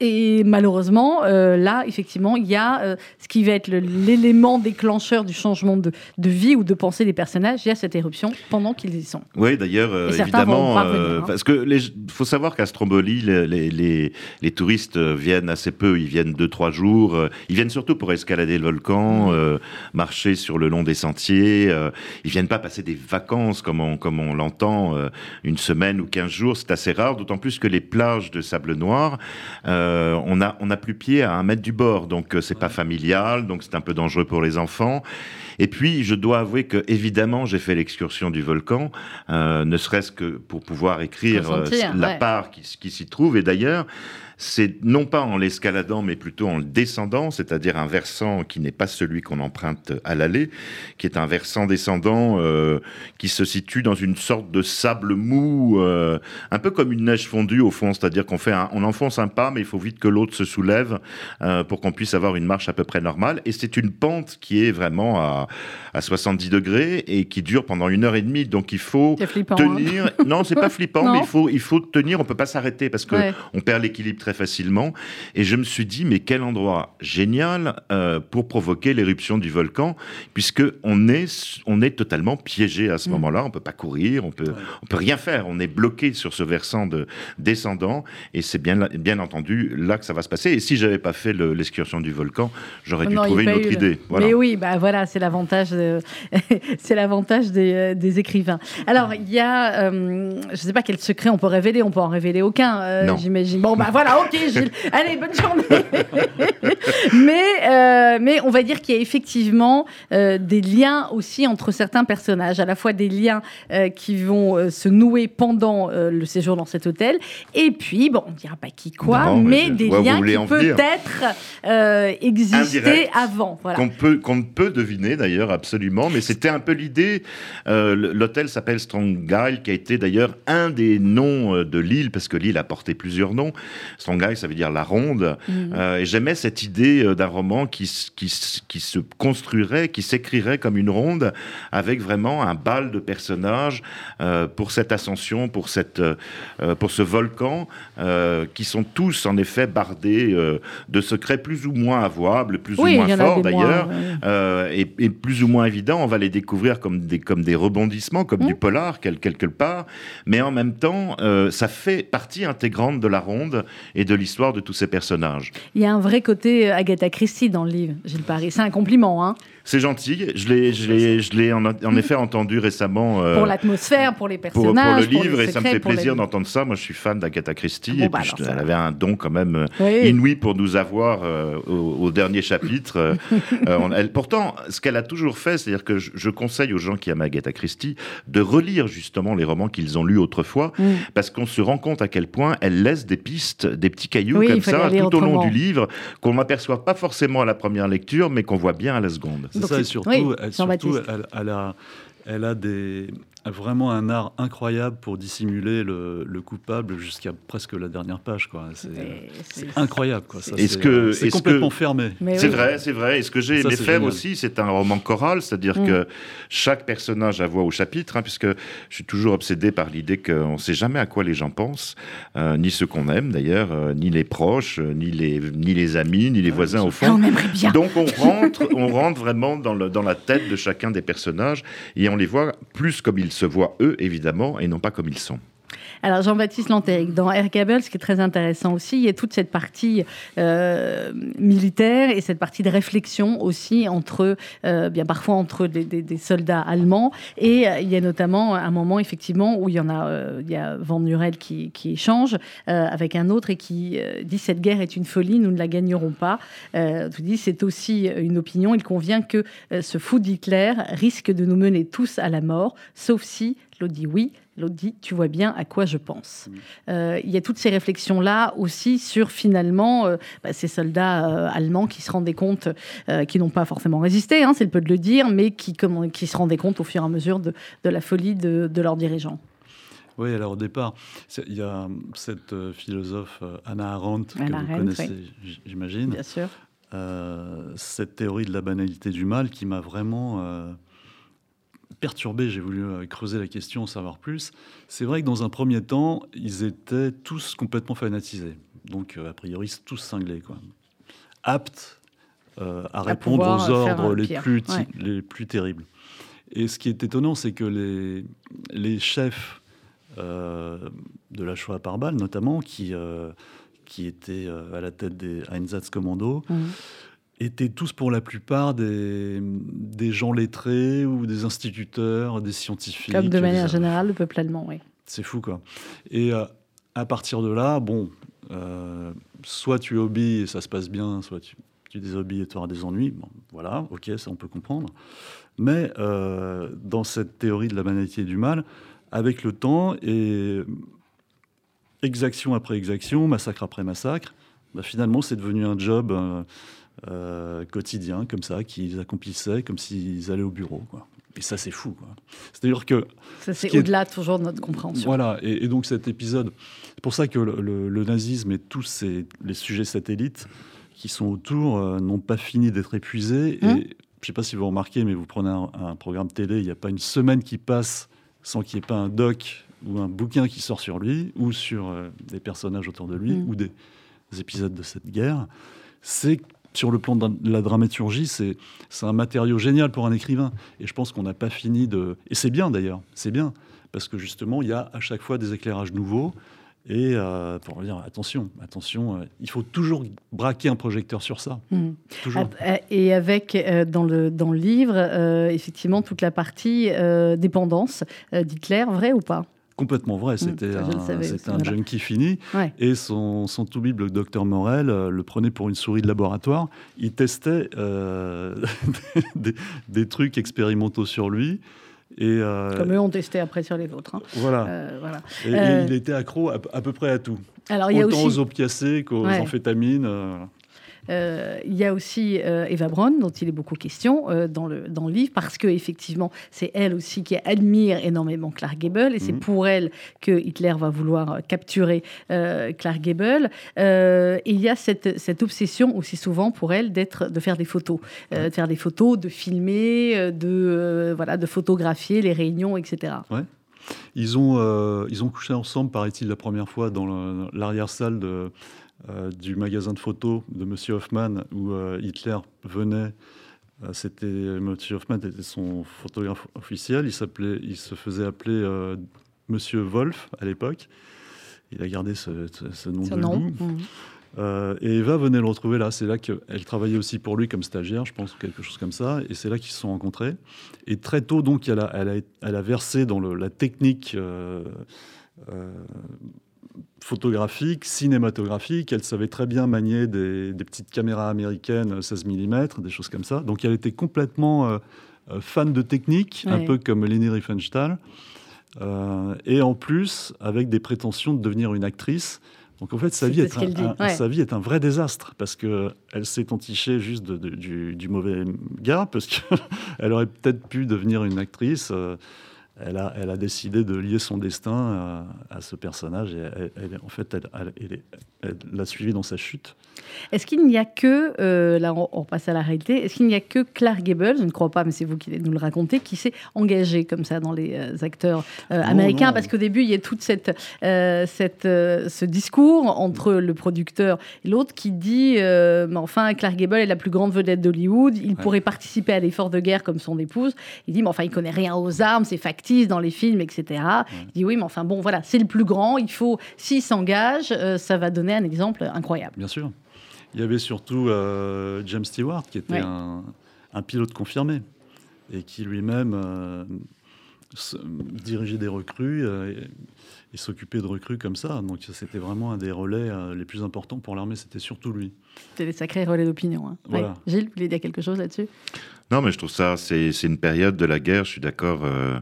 Euh, et malheureusement, euh, là, effectivement, il y a euh, ce qui va être l'élément déclencheur du changement de, de vie ou de pensée des personnages. Il y a cette éruption pendant qu'ils y sont. Oui, d'ailleurs, euh, évidemment, revenir, hein. parce que les, faut savoir qu'à Stromboli, les, les, les, les touristes euh, viennent assez peu. Ils viennent deux, trois jours. euh, Ils viennent surtout pour escalader le volcan, Mmh. euh, marcher sur le long des sentiers. euh, Ils viennent pas passer des vacances comme on, comme on l'entend, euh, une semaine ou quinze jours. C'est assez rare, d'autant plus que les plages de sable noir, euh, on a on a plus pied à un mètre du bord, donc euh, c'est pas familial, donc c'est un peu dangereux pour les enfants. Et puis, je dois avouer que, évidemment, j'ai fait l'excursion du volcan, euh, ne serait-ce que pour pouvoir écrire euh, la ouais. part qui, qui s'y trouve. Et d'ailleurs, c'est non pas en l'escaladant, mais plutôt en le descendant, c'est-à-dire un versant qui n'est pas celui qu'on emprunte à l'aller, qui est un versant descendant euh, qui se situe dans une sorte de sable mou, euh, un peu comme une neige fondue au fond, c'est-à-dire qu'on fait un- on enfonce un pas, mais il faut vite que l'autre se soulève euh, pour qu'on puisse avoir une marche à peu près normale. Et c'est une pente qui est vraiment à, à 70 degrés et qui dure pendant une heure et demie. Donc il faut hein. tenir. Non, c'est pas [laughs] flippant, Non. mais il faut, il faut tenir. On peut pas s'arrêter parce que Ouais. on perd l'équilibre très facilement. Et je me suis dit, mais quel endroit génial euh, pour provoquer l'éruption du volcan, puisque on est, on est totalement piégé à ce Mm. moment-là. On peut pas courir, on peut, on peut rien faire. On est bloqué sur ce versant de descendant. Et c'est bien, bien entendu là que ça va se passer. Et si j'avais pas fait le- l'excursion du volcan, j'aurais dû Non, trouver une autre eu idée. Voilà. Mais oui, bah voilà, c'est l'avantage, de- [laughs] c'est l'avantage des, euh, des écrivains. Alors, il y a, euh, je ne sais pas quel secret on peut révéler, on peut en révéler aucun, euh, j'imagine. Bon, bah voilà, ok, Gilles. Allez, bonne journée. [laughs] mais, euh, mais on va dire qu'il y a effectivement euh, des liens aussi entre certains personnages, à la fois des liens euh, qui vont se nouer pendant le séjour dans cet hôtel, et puis, bon, on ne dira pas qui quoi, Non, mais des liens qui peut-être existaient avant. Voilà. Qu'on peut, qu'on peut deviner d'ailleurs absolument, mais c'était un peu l'idée. L'hôtel s'appelle Strongyle, qui a été d'ailleurs un des noms de l'île, parce que l'île a porté plusieurs noms. Strongyle, ça veut dire la ronde. Mhm. Euh, et j'aimais cette idée euh, d'un roman qui, qui, se construirait, qui s'écrirait comme une ronde, avec vraiment un bal de personnages euh, pour cette ascension, pour, cette, euh, pour ce volcan, qui sont tous en effet bardés de secrets plus ou moins avouables, plus Oui, ou moins forts d'ailleurs, ouais. et, et plus ou moins évidents. On va les découvrir comme des, comme des rebondissements, comme Mm. du polar, quel- quelque part. Mais en même temps, ça fait partie intégrante de la ronde et de l'histoire de tous ces personnages. Il y a un vrai côté euh, Agatha Christie dans le livre, Gilles Paris. C'est un compliment, hein C'est gentil. Je l'ai, je l'ai, je l'ai en, en effet entendu récemment. euh, Pour l'atmosphère, pour les pour, pour personnages. le livre, et ça me fait plaisir d'entendre ça. Moi, je suis fan d'Agatha Christie, bon, et bah puis je- elle va. avait un don quand même euh, Oui. inouï pour nous avoir euh, au, au dernier chapitre. Euh, [laughs] elle, pourtant, ce qu'elle a toujours fait, c'est-à-dire que je, je conseille aux gens qui aiment Agatha Christie de relire justement les romans qu'ils ont lus autrefois, Mm. parce qu'on se rend compte à quel point elle laisse des pistes, des petits cailloux Oui, comme ça tout au long du livre, qu'on n'aperçoit pas forcément à la première lecture, mais qu'on voit bien à la seconde. C'est ça, et surtout, oui, elle, surtout, elle, elle a, elle a des, vraiment un art incroyable pour dissimuler le, le coupable jusqu'à presque la dernière page. quoi. C'est c'est incroyable. Quoi. Ça, Est-ce c'est- que- c'est est-ce complètement que- fermé. Mais C'est oui. vrai, c'est vrai. Et ce que j'ai aimé faire aussi, c'est un roman choral, c'est-à-dire Mm. que chaque personnage a voix au chapitre, hein, puisque je suis toujours obsédé par l'idée qu'on ne sait jamais à quoi les gens pensent, euh, ni ceux qu'on aime d'ailleurs, euh, ni les proches, euh, ni les, ni les amis, ni les voisins au Ah, fond. on aimerait bien. Donc on rentre, on rentre vraiment dans, le, dans la tête de chacun des personnages et on les voit plus comme ils se voient eux, évidemment, et non pas comme ils sont. Alors Jean-Baptiste Lantéric, dans Air ce qui est très intéressant aussi, il y a toute cette partie euh, militaire et cette partie de réflexion aussi entre, euh, bien parfois entre des, soldats allemands. Et euh, il y a notamment un moment effectivement où il y en a, il y a Van Murel qui, qui échange avec un autre et qui dit cette guerre est une folie, nous ne la gagnerons pas. Tu dis c'est aussi une opinion. Il convient que ce fou d'Hitler risque de nous mener tous à la mort, sauf si l'autre dit oui, l'autre dit tu vois bien à quoi je pense. Euh, il y a toutes ces réflexions-là aussi sur finalement euh, bah, ces soldats euh, allemands qui se rendaient compte, qui n'ont pas forcément résisté, hein, c'est le peu de le dire, mais qui, comment- qui se rendaient compte au fur et à mesure de, de la folie de, de leurs dirigeants. Oui, alors au départ, il y a cette philosophe Anna Arendt que vous connaissez, oui. j'imagine. Bien sûr. Cette théorie de la banalité du mal qui m'a vraiment perturbé. J'ai voulu euh, creuser la question, savoir plus. C'est vrai que dans un premier temps, ils étaient tous complètement fanatisés. Donc, euh, a priori, tous cinglés, quoi. Aptes euh, à répondre pouvoir, aux ordres les plus, Ouais. les plus terribles. Et ce qui est étonnant, c'est que les, les chefs euh, de la Shoah par balle, notamment, qui, euh, qui étaient à la tête des Einsatzkommando, Mhm. Étaient tous pour la plupart des, des gens lettrés ou des instituteurs, des scientifiques. Comme de des- manière générale, le peuple allemand, oui. C'est fou, quoi. Et euh, à partir de là, bon, euh, soit tu obéis et ça se passe bien, soit tu, tu désobéis et tu auras des ennuis. Bon, voilà, ok, ça on peut comprendre. Mais euh, dans cette théorie de la banalité du mal, avec le temps et exaction après exaction, massacre après massacre, bah, finalement c'est devenu un job euh, euh, quotidien comme ça qu'ils accomplissaient comme s'ils allaient au bureau. Quoi. Et ça c'est fou. quoi. C'est-à-dire que Ça, c'est est- au-delà toujours de notre compréhension. voilà, et, et donc cet épisode, c'est pour ça que le, le- le nazisme et tous ces, les sujets satellites qui sont autour euh, n'ont pas fini d'être épuisés. Et je ne sais pas si vous remarquez, mais vous prenez un, un programme télé, il n'y a pas une semaine qui passe sans qu'il n'y ait pas un doc ou un bouquin qui sort sur lui, ou sur euh, des personnages autour de lui, Hum. ou des, des épisodes de cette guerre. C'est sur le plan de la dramaturgie, c'est un matériau génial pour un écrivain. Et je pense qu'on n'a pas fini de. Et c'est bien d'ailleurs, c'est bien, parce que justement, il y a à chaque fois des éclairages nouveaux. Et euh, pour dire attention, attention, euh, il faut toujours braquer un projecteur sur ça. Mhm. Toujours. Ah, euh, Et avec, euh, dans, le, dans le livre, euh, effectivement, toute la partie dépendance d'Hitler, vrai ou pas? Complètement vrai, c'était un, savais c'était un voilà. junkie fini. Ouais. Et son, son tout-bible, le docteur Morel, euh, le prenait pour une souris de laboratoire. Il testait euh, [laughs] des, des trucs expérimentaux sur lui. Et, euh, Comme eux ont testé après sur les vôtres. hein. voilà. Euh, voilà. Et, et il était accro à, à peu près à tout. Alors, il y a Autant aussi aux opiacés qu'aux Ouais. amphétamines. Euh, il y a aussi euh, Eva Braun, dont il est beaucoup question euh, dans, le, dans le livre, parce que effectivement, c'est elle aussi qui admire énormément Clark Gable, et c'est Mhm. pour elle que Hitler va vouloir capturer Clark Gable. Et il y a cette, cette obsession aussi souvent pour elle d'être, de faire des photos, de faire des photos, de filmer, de voilà, de photographier les réunions, etc. Ils ont, ils ont couché ensemble, paraît-il, la première fois dans le- l'arrière-salle de, du magasin de photos de Monsieur Hoffman, où euh, Hitler venait. Euh, C'était Monsieur Hoffman était son photographe officiel. Il s'appelait, il se faisait appeler euh, Monsieur Wolf à l'époque. Il a gardé ce, ce- ce nom Ce de nom. loup. Euh, et Eva venait le retrouver là. C'est là qu'elle travaillait aussi pour lui comme stagiaire, je pense, quelque chose comme ça. Et c'est là qu'ils se sont rencontrés. Et très tôt, donc, elle a, elle a, elle a versé dans le, la technique euh, euh, photographique, cinématographique. Elle savait très bien manier des, des, petites caméras américaines 16 mm, des choses comme ça. Donc, elle était complètement euh, fan de technique, ouais. un peu comme Leni Riefenstahl. et en plus, avec des prétentions de devenir une actrice. Donc en fait, sa vie, est un, un, ouais. sa vie est un vrai désastre parce qu'elle s'est entichée juste de, de, du, du, mauvais gars, parce qu'elle [laughs] aurait peut-être pu devenir une actrice. Euh, elle, a, elle a décidé de lier son destin à, à ce personnage et elle, elle, en fait, elle l'a suivi dans sa chute. Est-ce qu'il n'y a que, euh, là on, on, passe à la réalité, est-ce qu'il n'y a que Clark Gable, je ne crois pas, mais c'est vous qui nous le racontez, qui s'est engagé comme ça dans les euh, acteurs euh, non, américains? non. Parce qu'au début, il y a tout cette, euh, cette, ce discours entre le producteur et l'autre qui dit mais enfin, Clark Gable est la plus grande vedette d'Hollywood, il ouais. pourrait participer à l'effort de guerre comme son épouse. Il dit mais enfin, il connaît rien aux armes, c'est factice dans les films, etc. Il dit oui, mais enfin, bon, voilà, c'est le plus grand, il faut, s'il s'engage, ça va donner un exemple incroyable. Bien sûr. Il y avait surtout euh, James Stewart, qui était ouais. un, un, pilote confirmé et qui lui-même euh, dirigeait des recrues et, et s'occupait de recrues comme ça. Donc c'était vraiment un des relais euh, les plus importants pour l'armée, c'était surtout lui. C'était des sacrés relais d'opinion. Hein. Voilà. Ouais. Gilles, vous voulez dire quelque chose là-dessus? Non, mais je trouve ça, c'est une période de la guerre, je suis d'accord. Euh,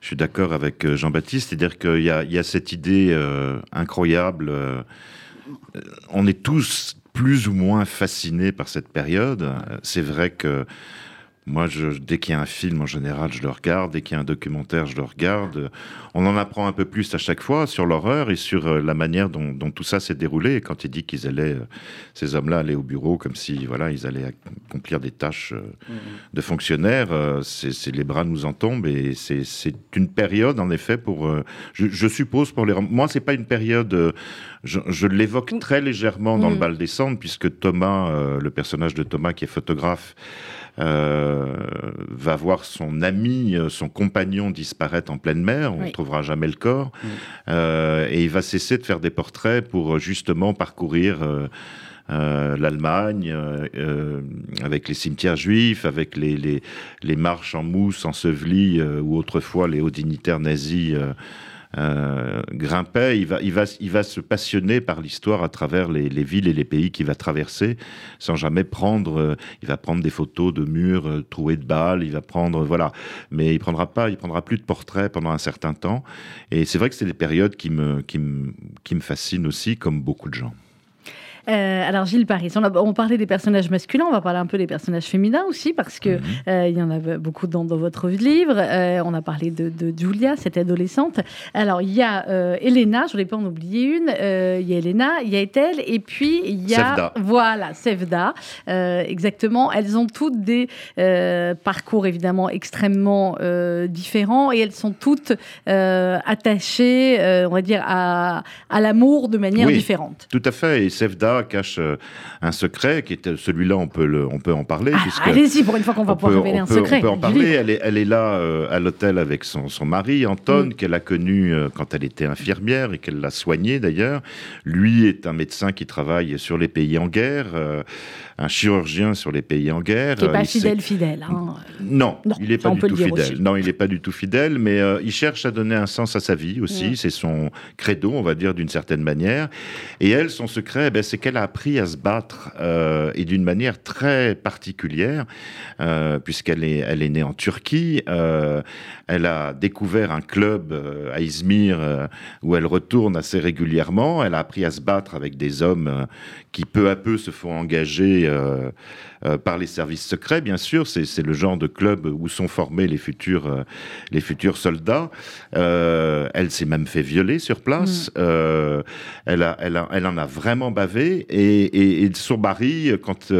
je suis d'accord avec euh, Jean-Baptiste, c'est-à-dire qu'il y, y, a cette idée euh, incroyable. Euh, on est tous plus ou moins fasciné par cette période. C'est vrai que moi, je, dès qu'il y a un film, en général, je le regarde. Dès qu'il y a un documentaire, je le regarde. On en apprend un peu plus à chaque fois sur l'horreur et sur euh, la manière dont, dont tout ça s'est déroulé. Et quand il dit qu'ils allaient, euh, ces hommes-là allaient au bureau comme si, voilà, ils allaient accomplir des tâches euh, mm -hmm. de fonctionnaires, c'est les bras nous en tombent. Et c'est une période, en effet, pour, je, je, suppose, pour les. Moi, c'est pas une période. je, je l'évoque très légèrement dans mm le bal des cendres, puisque Thomas, le personnage de Thomas, qui est photographe, va voir son ami, euh, son compagnon disparaître en pleine mer, on ne oui. trouvera jamais le corps, oui. euh, et il va cesser de faire des portraits pour justement parcourir euh, euh, l'Allemagne, euh, avec les cimetières juifs, avec les, les, les marches en mousse ensevelies, où autrefois les hauts dignitaires nazis euh, il va, il, va, il va se passionner par l'histoire à travers les, les, villes et les pays qu'il va traverser, sans jamais prendre. Euh, il va prendre des photos de murs euh, troués de balles, il va prendre, voilà. Mais il prendra pas, il prendra plus de portraits pendant un certain temps. Et c'est vrai que c'est des périodes qui me, qui me, qui me fascinent aussi, comme beaucoup de gens. Euh, alors Gilles Paris, on, a, on, parlait des personnages masculins, on va parler un peu des personnages féminins aussi, parce que -hmm. euh, il y en a beaucoup dans, dans votre livre. Euh, on a parlé de, de, Julia, cette adolescente. Alors il y a Elena, je ne voulais pas en oublier une. Il y a Elena, il y a Ethel, et puis il y a Sevda. voilà Sevda. Exactement. Elles ont toutes des parcours évidemment extrêmement différents et elles sont toutes attachées, on va dire, à, à l'amour de manière oui, différente. Tout à fait. Et Sevda cache euh, un secret qui est celui-là, on peut le, on peut en parler. Ah, Allez-y pour une fois qu'on va pouvoir révéler un peut, secret. On peut en parler. Elle est, elle est là euh, à l'hôtel avec son, son mari Anton, mm. qu'elle a connu euh, quand elle était infirmière et qu'elle l'a soigné d'ailleurs. Lui est un médecin qui travaille sur les pays en guerre. Euh, un chirurgien sur les pays en guerre. Qui n'est pas fidèle, fidèle. Hein. Non, non, il n'est pas du tout fidèle. Aussi. Non, il n'est pas du tout fidèle, mais euh, il cherche à donner un sens à sa vie aussi. Mmh. C'est son credo, on va dire, d'une certaine manière. Et elle, son secret, eh ben, c'est qu'elle a appris à se battre euh, et d'une manière très particulière, euh, puisqu'elle est, elle est née en Turquie. Euh, elle a découvert un club à Izmir où elle retourne assez régulièrement. Elle a appris à se battre avec des hommes qui peu à peu se font engager par les services secrets, bien sûr. C'est le genre de club où sont formés les futurs, les futurs soldats. Elle s'est même fait violer sur place. Mmh. elle, a, elle, a, elle en a vraiment bavé. Et, et, et son mari, quand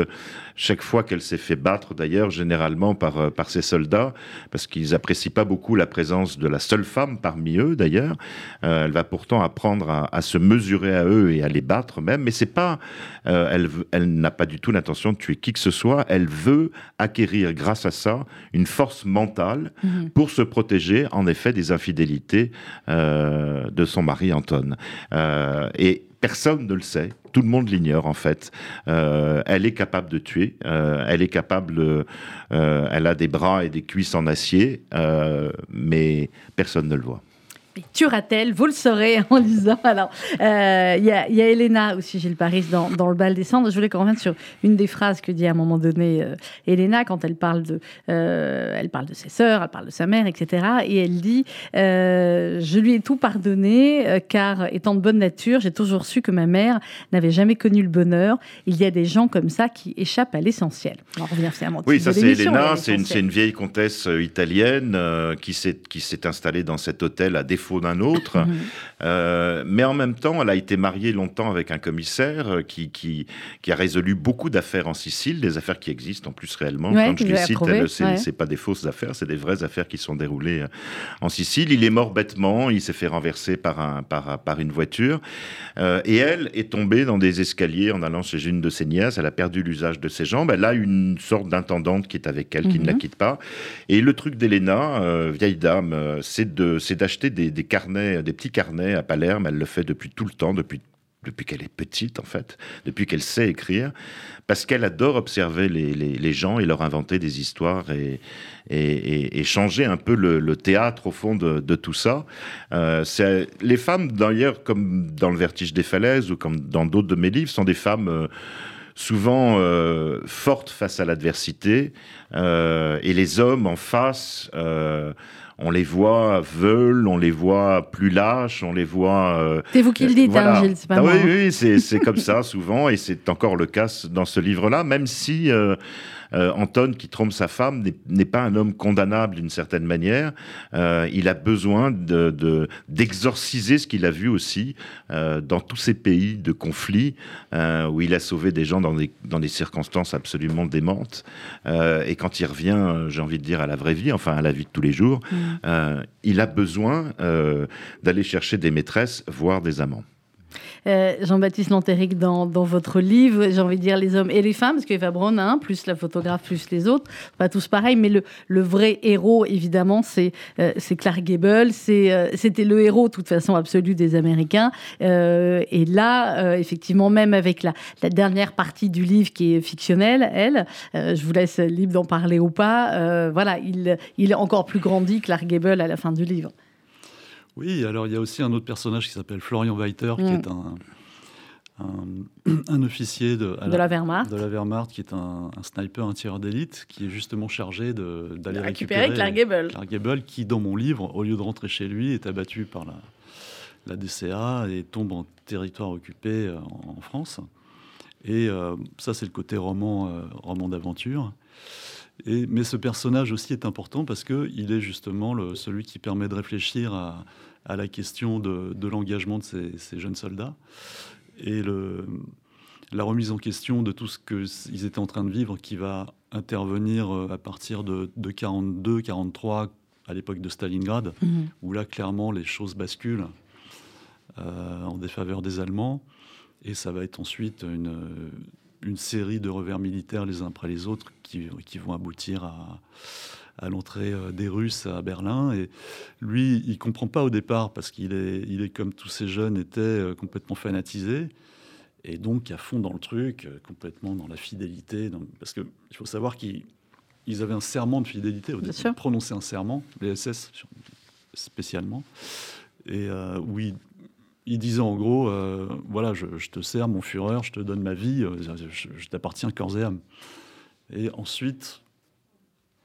chaque fois qu'elle s'est fait battre d'ailleurs généralement par, euh, par ses soldats parce qu'ils apprécient pas beaucoup la présence de la seule femme parmi eux d'ailleurs euh, elle va pourtant apprendre à, à, se mesurer à eux et à les battre même. Mais c'est pas euh, elle, elle n'a pas du tout l'intention de tuer qui que ce soit. Elle veut acquérir grâce à ça une force mentale -hmm. pour se protéger en effet des infidélités euh, de son mari Anton. Euh, et Personne ne le sait, tout le monde l'ignore en fait. Euh, elle est capable de tuer, euh, elle est capable, euh, elle a des bras et des cuisses en acier, mais personne ne le voit tuera-t-elle Vous le saurez [laughs] en lisant. Alors, euh, il y, a, y, a Elena aussi, Gilles Paris, dans, dans, le bal des cendres. Je voulais qu'on revienne sur une des phrases que dit à un moment donné euh, Elena quand elle parle de, euh, elle parle de ses sœurs, elle parle de sa mère, etc. Et elle dit Je lui ai tout pardonné, car étant de bonne nature, j'ai toujours su que ma mère n'avait jamais connu le bonheur. Il y a des gens comme ça qui échappent à l'essentiel. On va revenir Oui, ça c'est Elena, c'est une, une, vieille comtesse italienne qui s'est installée dans cet hôtel à défaut d'un autre. Mhm. Euh, mais en même temps, elle a été mariée longtemps avec un commissaire euh, qui, qui, qui a résolu beaucoup d'affaires en Sicile, des affaires qui existent en plus réellement. Quand je les cite, c'est pas des fausses affaires, c'est des vraies affaires qui sont déroulées euh, en Sicile. Il est mort bêtement, il s'est fait renverser par, un, par, par une voiture. et elle est tombée dans des escaliers en allant chez une de ses nièces. Elle a perdu l'usage de ses jambes. Elle a une sorte d'intendante qui est avec elle, qui ne la mhm. quitte pas. Et le truc d'Elena, vieille dame, c'est d'acheter des, des carnets, des petits carnets à Palerme. Elle le fait depuis tout le temps, depuis depuis qu'elle est petite en fait, depuis qu'elle sait écrire, parce qu'elle adore observer les, les, gens et leur inventer des histoires et, et, changer un peu le, théâtre au fond de, de tout ça. Euh, les femmes d'ailleurs, comme dans Le Vertige des falaises ou comme dans d'autres de mes livres, sont des femmes euh, souvent euh, fortes face à l'adversité euh, et les hommes en face on les voit veulent, on les voit plus lâches, on les voit. Euh, c'est vous qui le dites, hein, Gilles, c'est pas ah moi. Oui, oui, c'est comme ça souvent, et c'est encore le cas dans ce livre-là, même si euh, euh, Anton, qui trompe sa femme, n'est pas un homme condamnable d'une certaine manière. Euh, il a besoin d'exorciser de, ce qu'il a vu aussi euh, dans tous ces pays de conflit où il a sauvé des gens dans des, dans des circonstances absolument démentes. et quand il revient, j'ai envie de dire, à la vraie vie, enfin à la vie de tous les jours, mmh. il a besoin d'aller chercher des maîtresses, voire des amants. Euh, Jean-Baptiste Lantéric, dans, votre livre, j'ai envie de dire les hommes et les femmes, parce qu'Eva Braun, hein, plus la photographe, plus les autres, pas tous pareils, mais le, vrai héros, évidemment, c'est euh, Clark Gable. Euh, c'était le héros, de toute façon, absolu des Américains. et là, effectivement, même avec la, dernière partie du livre qui est fictionnelle, elle, je vous laisse libre d'en parler ou pas, voilà, il, il est encore plus grandi, Clark Gable, à la fin du livre. Oui, alors il y a aussi un autre personnage qui s'appelle Florian Weiter, qui est mm. un, un, officier de, la Wehrmacht. de la Wehrmacht, qui est un, sniper, un tireur d'élite, qui est justement chargé d'aller récupérer, Clark Gable. Clark Gable, qui, dans mon livre, au lieu de rentrer chez lui, est abattu par la, la DCA et tombe en territoire occupé euh, en, France. Et euh, ça, c'est le côté roman, euh, roman d'aventure mais ce personnage aussi est important parce qu'il est justement le, celui qui permet de réfléchir à, la question de, l'engagement de ces, jeunes soldats et le, la remise en question de tout ce qu'ils étaient en train de vivre qui va intervenir euh, à partir de, 42, 43, à l'époque de Stalingrad, mhm. où là, clairement, les choses basculent euh, en défaveur des Allemands. Et ça va être ensuite une, une série de revers militaires les uns après les autres qui, qui vont aboutir à, à l'entrée euh, des Russes à Berlin. Et lui, il comprend pas au départ parce qu'il est, il est comme tous ces jeunes étaient euh, complètement fanatisés et donc à fond dans le truc, euh, complètement dans la fidélité. parce qu'il faut savoir qu'ils ils avaient un serment de fidélité au départ, prononcer un serment, les SS spécialement, et oui il disait en gros, euh, voilà, je, te sers, mon fureur, je te donne ma vie, euh, je, t'appartiens corps et âme. Et ensuite,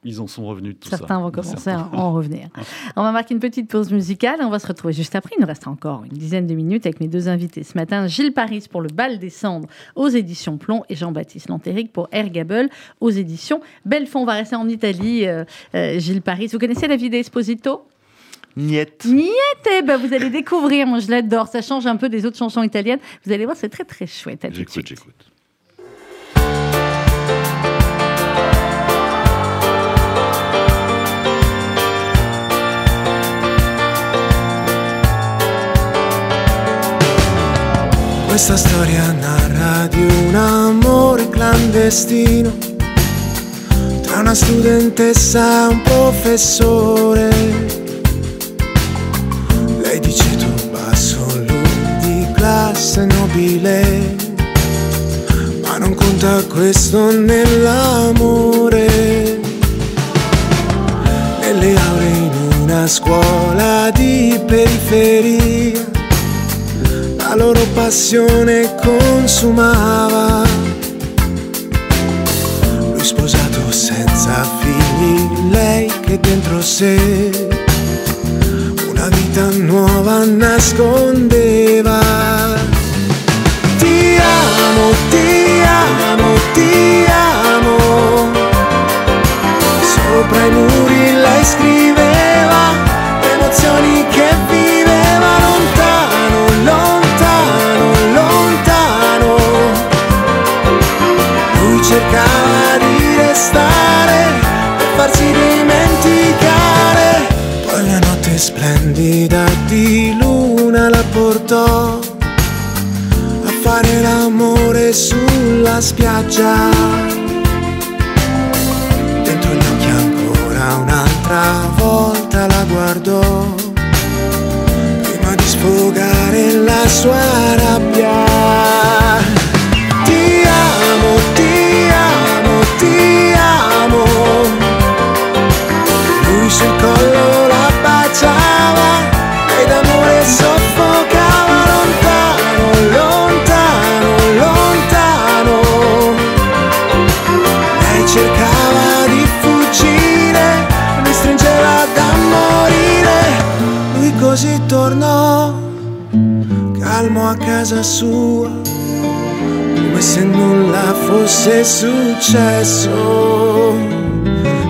ils en sont revenus de tout Certains vont commencer à en revenir. On va marquer une petite pause musicale et on va se retrouver juste après. Il nous reste encore une dizaine de minutes avec mes deux invités ce matin. Gilles Paris pour Le Bal des Cendres aux éditions Plomb et Jean-Baptiste Lantéric pour Air Gable aux éditions Belfond. On va rester en Italie. Euh, Gilles Paris, vous connaissez la vie d'Esposito Niette. Niette, eh ben, vous allez découvrir, moi je l'adore, ça change un peu des autres chansons italiennes. Vous allez voir, c'est très très chouette. J'écoute, j'écoute. Questa storia narra di un amore clandestino tra una studentessa e un professore questo è nobile, ma non conta questo nell'amore. Nelle aule in una scuola di periferia, la loro passione consumava. Lui sposato senza figli, lei che dentro sé una vita nuova nascondeva. Ti amo, ti amo, ti amo. Sopra i muri lei scriveva emozioni che splendida di luna la portò a fare l'amore sulla spiaggia. Dentro gli occhi ancora un'altra volta la guardò prima di sfogare la sua rabbia. Casa sua, come se nulla fosse successo.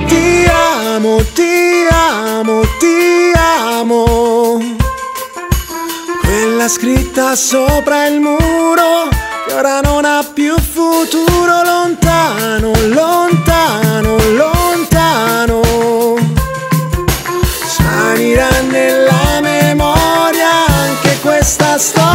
Ti amo, ti amo, ti amo. Quella scritta sopra il muro che ora non ha più futuro lontano, lontano, lontano. Svanirà nella memoria anche questa storia.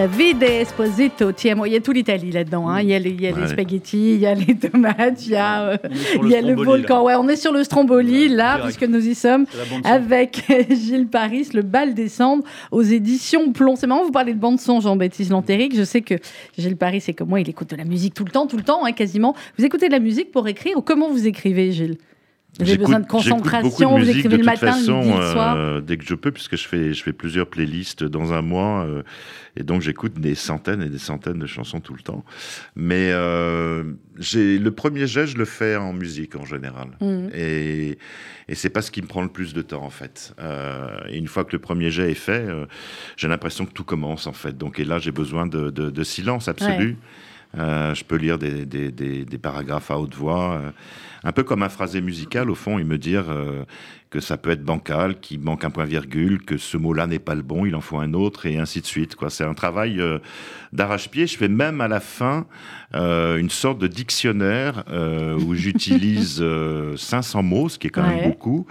David Esposito, tiens, il y a tout l'Italie là-dedans. hein. Il y a, les, il y a les Ouais. spaghettis, il y a les tomates, il y a, euh, il y a le volcan. Ouais, on est sur le Stromboli, Ouais, là, direct. puisque nous y sommes. Avec [laughs] Gilles Paris, le bal des cendres aux éditions Plomb. C'est marrant, vous parlez de bande-son, Jean-Baptiste Lantéric. Je sais que Gilles Paris, c'est comme moi, il écoute de la musique tout le temps, tout le temps, hein, quasiment. Vous écoutez de la musique pour écrire ou comment vous écrivez, Gilles? J'écoute- besoin de concentration, de le matin, façon, le midi, le soir euh, dès que je peux, puisque je fais, je fais plusieurs playlists dans un mois, euh, et donc j'écoute des centaines et des centaines de chansons tout le temps. Mais euh, j'ai le premier jet, je le fais en musique en général, Mhm. et, et c'est pas ce qui me prend le plus de temps en fait. Euh, et une fois que le premier jet est fait, euh, j'ai l'impression que tout commence en fait. Donc et là, j'ai besoin de, de- de silence absolu. Euh, je peux lire des, des- des- des paragraphes à haute voix, euh, un peu comme un phrasé musical au fond, et me dire euh, que ça peut être bancal, qu'il manque un point-virgule, que ce mot-là n'est pas le bon, il en faut un autre, et ainsi de suite. Quoi. C'est un travail d'arrache-pied. Je fais même à la fin une sorte de dictionnaire où j'utilise [laughs] euh, 500 mots, ce qui est quand Ouais. même beaucoup,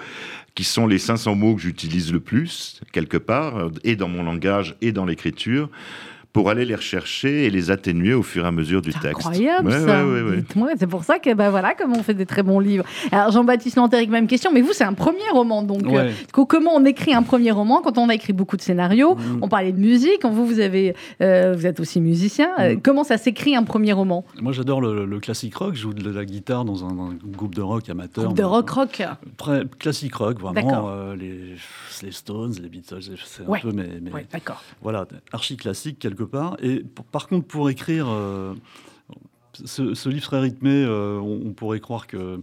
qui sont les 500 mots que j'utilise le plus, quelque part, et dans mon langage et dans l'écriture pour aller les rechercher et les atténuer au fur et à mesure du C'est texte. incroyable Ouais, ça. ouais, ouais, ouais. Dites-moi, c'est pour ça que bah voilà comment on fait des très bons livres. Alors Jean-Baptiste Lantéric, même question, mais vous c'est un premier roman donc euh, comment on écrit un premier roman quand on a écrit beaucoup de scénarios Mhm. On parlait de musique, vous vous avez euh, vous êtes aussi musicien. Euh, Mhm. comment ça s'écrit un premier roman? Moi, j'adore le, le classique rock. Je joue de la guitare dans un, un groupe de rock amateur. Groupe de mais- rock rock. Très classique rock, vraiment. euh, les, les Stones, les Beatles, c'est un Ouais. peu mes, mes- Ouais, d'accord. voilà, archi classique quelque part. Et par contre, pour écrire, euh, ce, ce livre très rythmé, euh, on, on pourrait croire que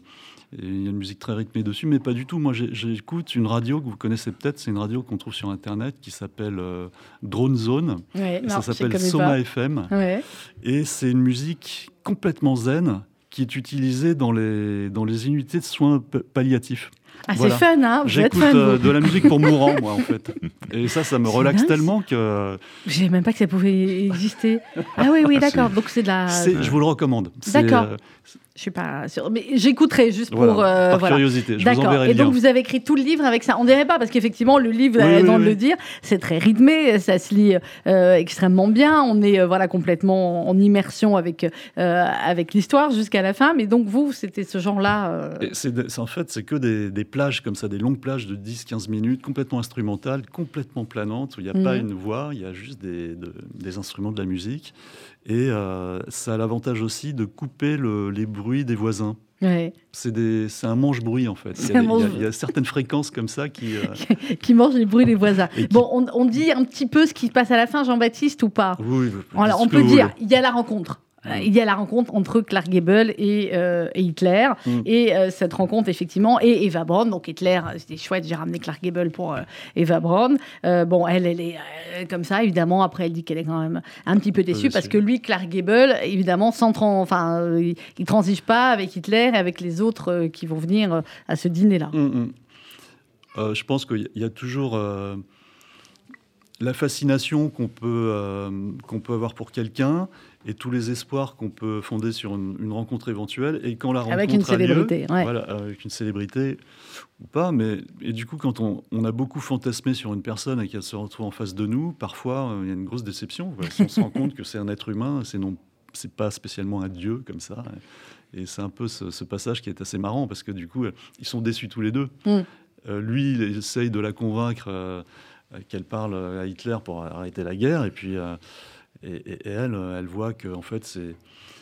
il y a une musique très rythmée dessus, mais pas du tout. Moi, j'écoute une radio que vous connaissez peut-être. C'est une radio qu'on trouve sur Internet qui s'appelle euh, Drone Zone. Ouais, Et non, ça s'appelle Soma pas. FM. Ouais. Et c'est une musique complètement zen qui est utilisé dans les, dans les unités de soins palliatifs. Ah, Voilà. c'est fun, hein J'écoute euh, de la musique pour mourants, [laughs] moi, en fait. Et ça, ça me relaxe tellement que Je savais même pas que ça pouvait exister. Ah oui, oui, d'accord. Donc c'est de la. je vous le recommande. D'accord. euh, Je suis pas sûre, mais j'écouterai juste pour voilà, euh, par voilà. curiosité. Je vous D'accord. enverrai Et le lien. donc vous avez écrit tout le livre avec ça. On dirait pas parce qu'effectivement le livre, Oui, vous avez oui, raison de oui. le dire, c'est très rythmé, ça se lit euh, extrêmement bien. On est euh, voilà complètement en immersion avec avec l'histoire jusqu'à la fin. Mais donc vous, c'était ce genre-là. en fait, c'est que des, des plages comme ça, des longues plages de 10-15 minutes, complètement instrumentales, complètement planantes, où il n'y a pas Mhm. une voix, il y a juste des, de- des instruments de la musique. Et euh, ça a l'avantage aussi de couper le- les bruits des voisins. ouais, C'est un manche-bruit en fait. Il y, a des- il y a- manche- il y a certaines fréquences comme ça qui. euh, [laughs] qui mange les bruits des voisins. Qui- Bon, on, on dit un petit peu ce qui se passe à la fin, Jean-Baptiste, ou pas? Oui, ce on peut dire, il y a la rencontre. Euh, Il y a la rencontre entre Clark Gable et, euh, et Hitler. Mm. Et euh, cette rencontre, effectivement, et Eva Braun. Donc Hitler, c'était chouette, j'ai ramené Clark Gable pour euh, Eva Braun. Bon, elle, elle est comme ça, évidemment. Après, elle dit qu'elle est quand même un petit peu déçue parce que lui, Clark Gable, évidemment, sans enfin, il, il transige pas avec Hitler et avec les autres qui vont venir à ce dîner-là. Mm, mm. Je pense qu'il y a- toujours la fascination qu'on peut, qu'on peut avoir pour quelqu'un et tous les espoirs qu'on peut fonder sur une, une rencontre éventuelle. Et quand la rencontre Avec une a lieu, célébrité, ouais. voilà, avec une célébrité ou pas, mais et du coup, quand on, on a beaucoup fantasmé sur une personne et qu'elle se retrouve en face de nous, parfois euh, il y a une grosse déception. Voilà, si on se rend compte que c'est un être humain, c'est non, c'est pas spécialement un dieu comme ça. Et c'est un peu ce, ce passage qui est assez marrant parce que du coup, euh, ils sont déçus tous les deux. Mm. Euh, lui, il essaye de la convaincre euh, qu'elle parle à Hitler pour arrêter la guerre, et puis et, elle, euh, elle voit que en fait c'est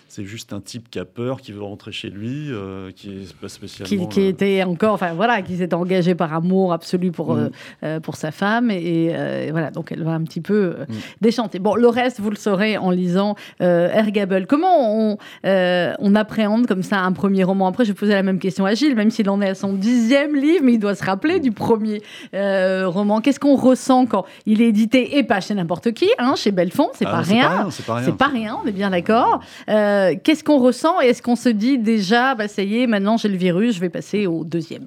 c'est juste un type qui a peur, qui veut rentrer chez lui, euh, qui est pas spécialement. qui était encore, enfin voilà, qui s'était engagé par amour absolu pour, Mm. euh, euh, pour sa femme. Et, euh, voilà, donc elle va un petit peu Mm. déchanter. Bon, le reste, vous le saurez en lisant Ergable. Comment on, on appréhende comme ça un premier roman? Après, je vais poser la même question à Gilles, même s'il en est à son dixième livre, mais il doit se rappeler du premier roman. Qu'est-ce qu'on ressent quand il est édité, et pas chez n'importe qui, hein, chez Belfond, c'est ah, pas rien. C'est pas rien. C'est pas rien, on est bien d'accord. Euh, Qu'est-ce qu'on ressent et est-ce qu'on se dit déjà, bah ça y est, maintenant j'ai le virus, je vais passer au deuxième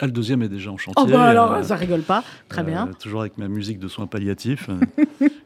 Ah, le deuxième est déjà en chantier. Oh bah alors, euh, ça rigole pas. Très euh, bien. Toujours avec ma musique de soins palliatifs. [laughs]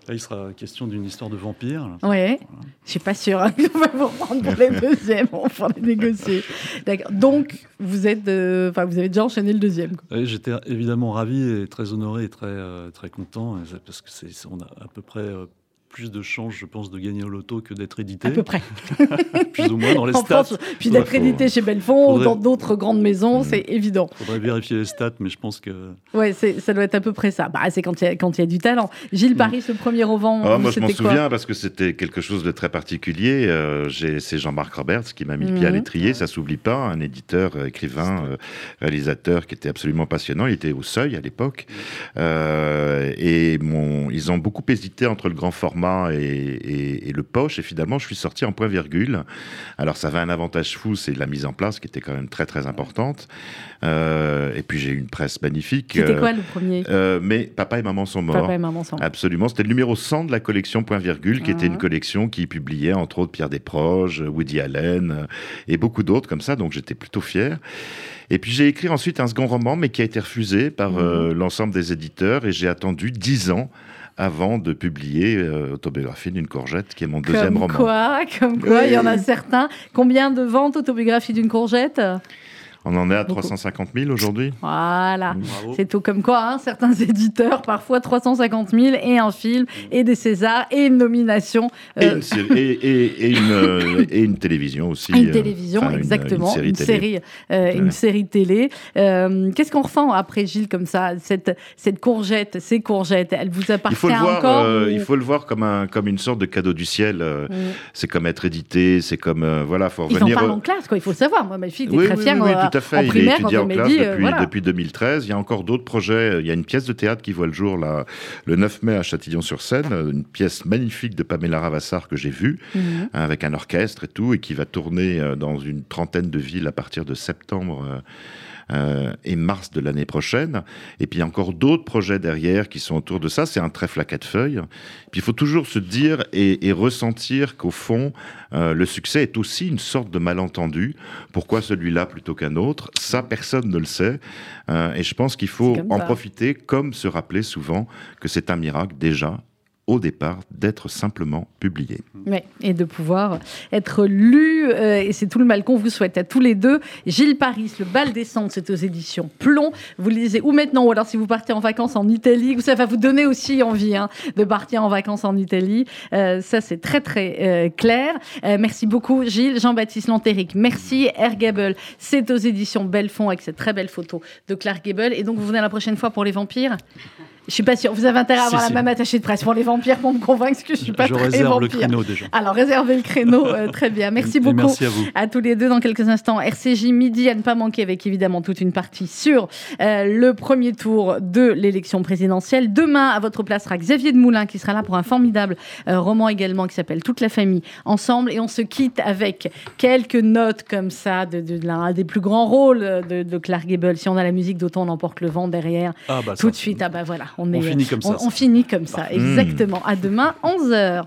Là, il sera question d'une histoire de vampire. Oui, je suis pas sûre [laughs] qu'on va vous prendre pour les [laughs] deuxièmes, on va les négocier. D'accord. Donc, vous êtes, euh, vous avez déjà enchaîné le deuxième. Oui, J'étais évidemment ravi et très honoré et très, euh, très content, parce que c'est, on a à peu près euh, plus de chances, je pense, de gagner au loto que d'être édité, À peu près. [laughs] plus ou moins dans les [laughs] En stats. France, puis d'être édité chez Belfond ou dans d'autres grandes maisons, Mm. c'est évident. faudrait vérifier les stats, mais je pense que Ouais, c'est, ça doit être à peu près ça. Bah, c'est quand il y, a- quand il y a du talent. Gilles Paris, ce premier roman, Ah, vous, moi, je m'en souviens parce que c'était quelque chose de très particulier. Euh, c'est Jean-Marc Roberts qui m'a mis le pied à Mhm. l'étrier, ça s'oublie pas. Un éditeur, euh, écrivain, euh, réalisateur qui était absolument passionnant. Il était au seuil à l'époque. Euh, et mon, ils ont beaucoup hésité entre le grand format et, et- et le poche. Et finalement, je suis sorti en point-virgule. Alors, ça avait un avantage fou, c'est la mise en place qui était quand même très, très importante. Euh, et puis, j'ai eu une presse magnifique. C'était Euh, quoi le premier? euh, mais papa et maman sont morts. Papa et maman sont. Absolument, c'était le numéro 100 de la collection Point Virgule, qui était une collection qui publiait entre autres Pierre Desproges, Woody Allen et beaucoup d'autres comme ça, donc j'étais plutôt fier. Et puis j'ai écrit ensuite un second roman, mais qui a été refusé par euh, l'ensemble des éditeurs, et j'ai attendu dix ans avant de publier euh, Autobiographie d'une courgette, qui est mon deuxième roman. quoi, comme quoi, il y en a certains. Combien de ventes autobiographie d'une courgette? On en est à Beaucoup. 350 000 aujourd'hui. Voilà. bravo. C'est tout comme quoi, hein, certains [laughs] éditeurs, parfois 350 000 et un film, et des Césars, et une nomination. Et, une, série- et- et- et une, [laughs] euh, et une télévision aussi. une euh, télévision, enfin, exactement, une une série série, télé. euh, une série télé. Euh, Qu'est-ce qu'on ressent après Gilles comme ça, cette cette courgette, ces courgettes, elles vous Il appartiennent faut, le voir, encore euh, ou- il faut le voir comme, un, comme une sorte de cadeau du ciel. euh, Mm. C'est comme être édité, c'est comme. euh, voilà, faut Ils en parlent en classe, quoi. Il faut le savoir. Moi, ma fille était Oui, très oui, fière oui, oui, euh, tout à fait. en Il est primaire quand étudié en classe dit, euh, depuis, voilà. depuis 2013. Il y a encore d'autres projets. Il y a une pièce de théâtre qui voit le jour là, le 9 mai à Châtillon-sur-Seine, une pièce magnifique de Pamela Ravassar que j'ai vue, Mhm. hein, avec un orchestre et tout, et qui va tourner euh, dans une trentaine de villes à partir de septembre. Euh, et mars de l'année prochaine. Et puis encore d'autres projets derrière qui sont autour de ça. C'est un trèfle à quatre feuilles. Puis il faut toujours se dire et, et ressentir qu'au fond, euh, le succès est aussi une sorte de malentendu. Pourquoi celui-là plutôt qu'un autre? Ça, personne ne le sait. Euh, et je pense qu'il faut en ça. profiter, comme se rappeler souvent que c'est un miracle déjà au départ d'être simplement publié. Ouais, et de pouvoir être lu. euh, et c'est tout le mal qu'on vous souhaite à tous les deux. Gilles Paris, le bal des cendres, c'est aux éditions Plomb. Vous le lisez où maintenant Ou alors si vous partez en vacances en Italie, ça va vous donner aussi envie hein, de partir en vacances en Italie. Euh, ça, c'est très, très euh, clair. Merci beaucoup, Gilles. Jean-Baptiste Lantéric, merci. Air Gable, c'est aux éditions Belfond avec cette très belle photo de Clark Gable. Et donc, vous venez la prochaine fois pour les vampires? Je suis pas sûre. Vous avez intérêt à avoir Si, la si. même attachée de presse pour les vampires pour me convaincre que je suis pas Je très réserve le vampire. créneau déjà. Alors, réservez le créneau. [laughs] euh, très bien. Merci beaucoup. Merci à vous. À tous les deux dans quelques instants. RCJ midi à ne pas manquer avec évidemment toute une partie sur euh, le premier tour de l'élection présidentielle. Demain, à votre place sera Xavier de Moulin qui sera là pour un formidable euh, roman également qui s'appelle Toute la famille ensemble. Et on se quitte avec quelques notes comme ça de, de l'un des plus grands rôles de, de Clark Gable. Si on a la musique d'autant on emporte le vent derrière. Ah bah Tout de suite, ah bah voilà, euh, on, finit comme ça. Exactement. Mmh. À demain, 11h.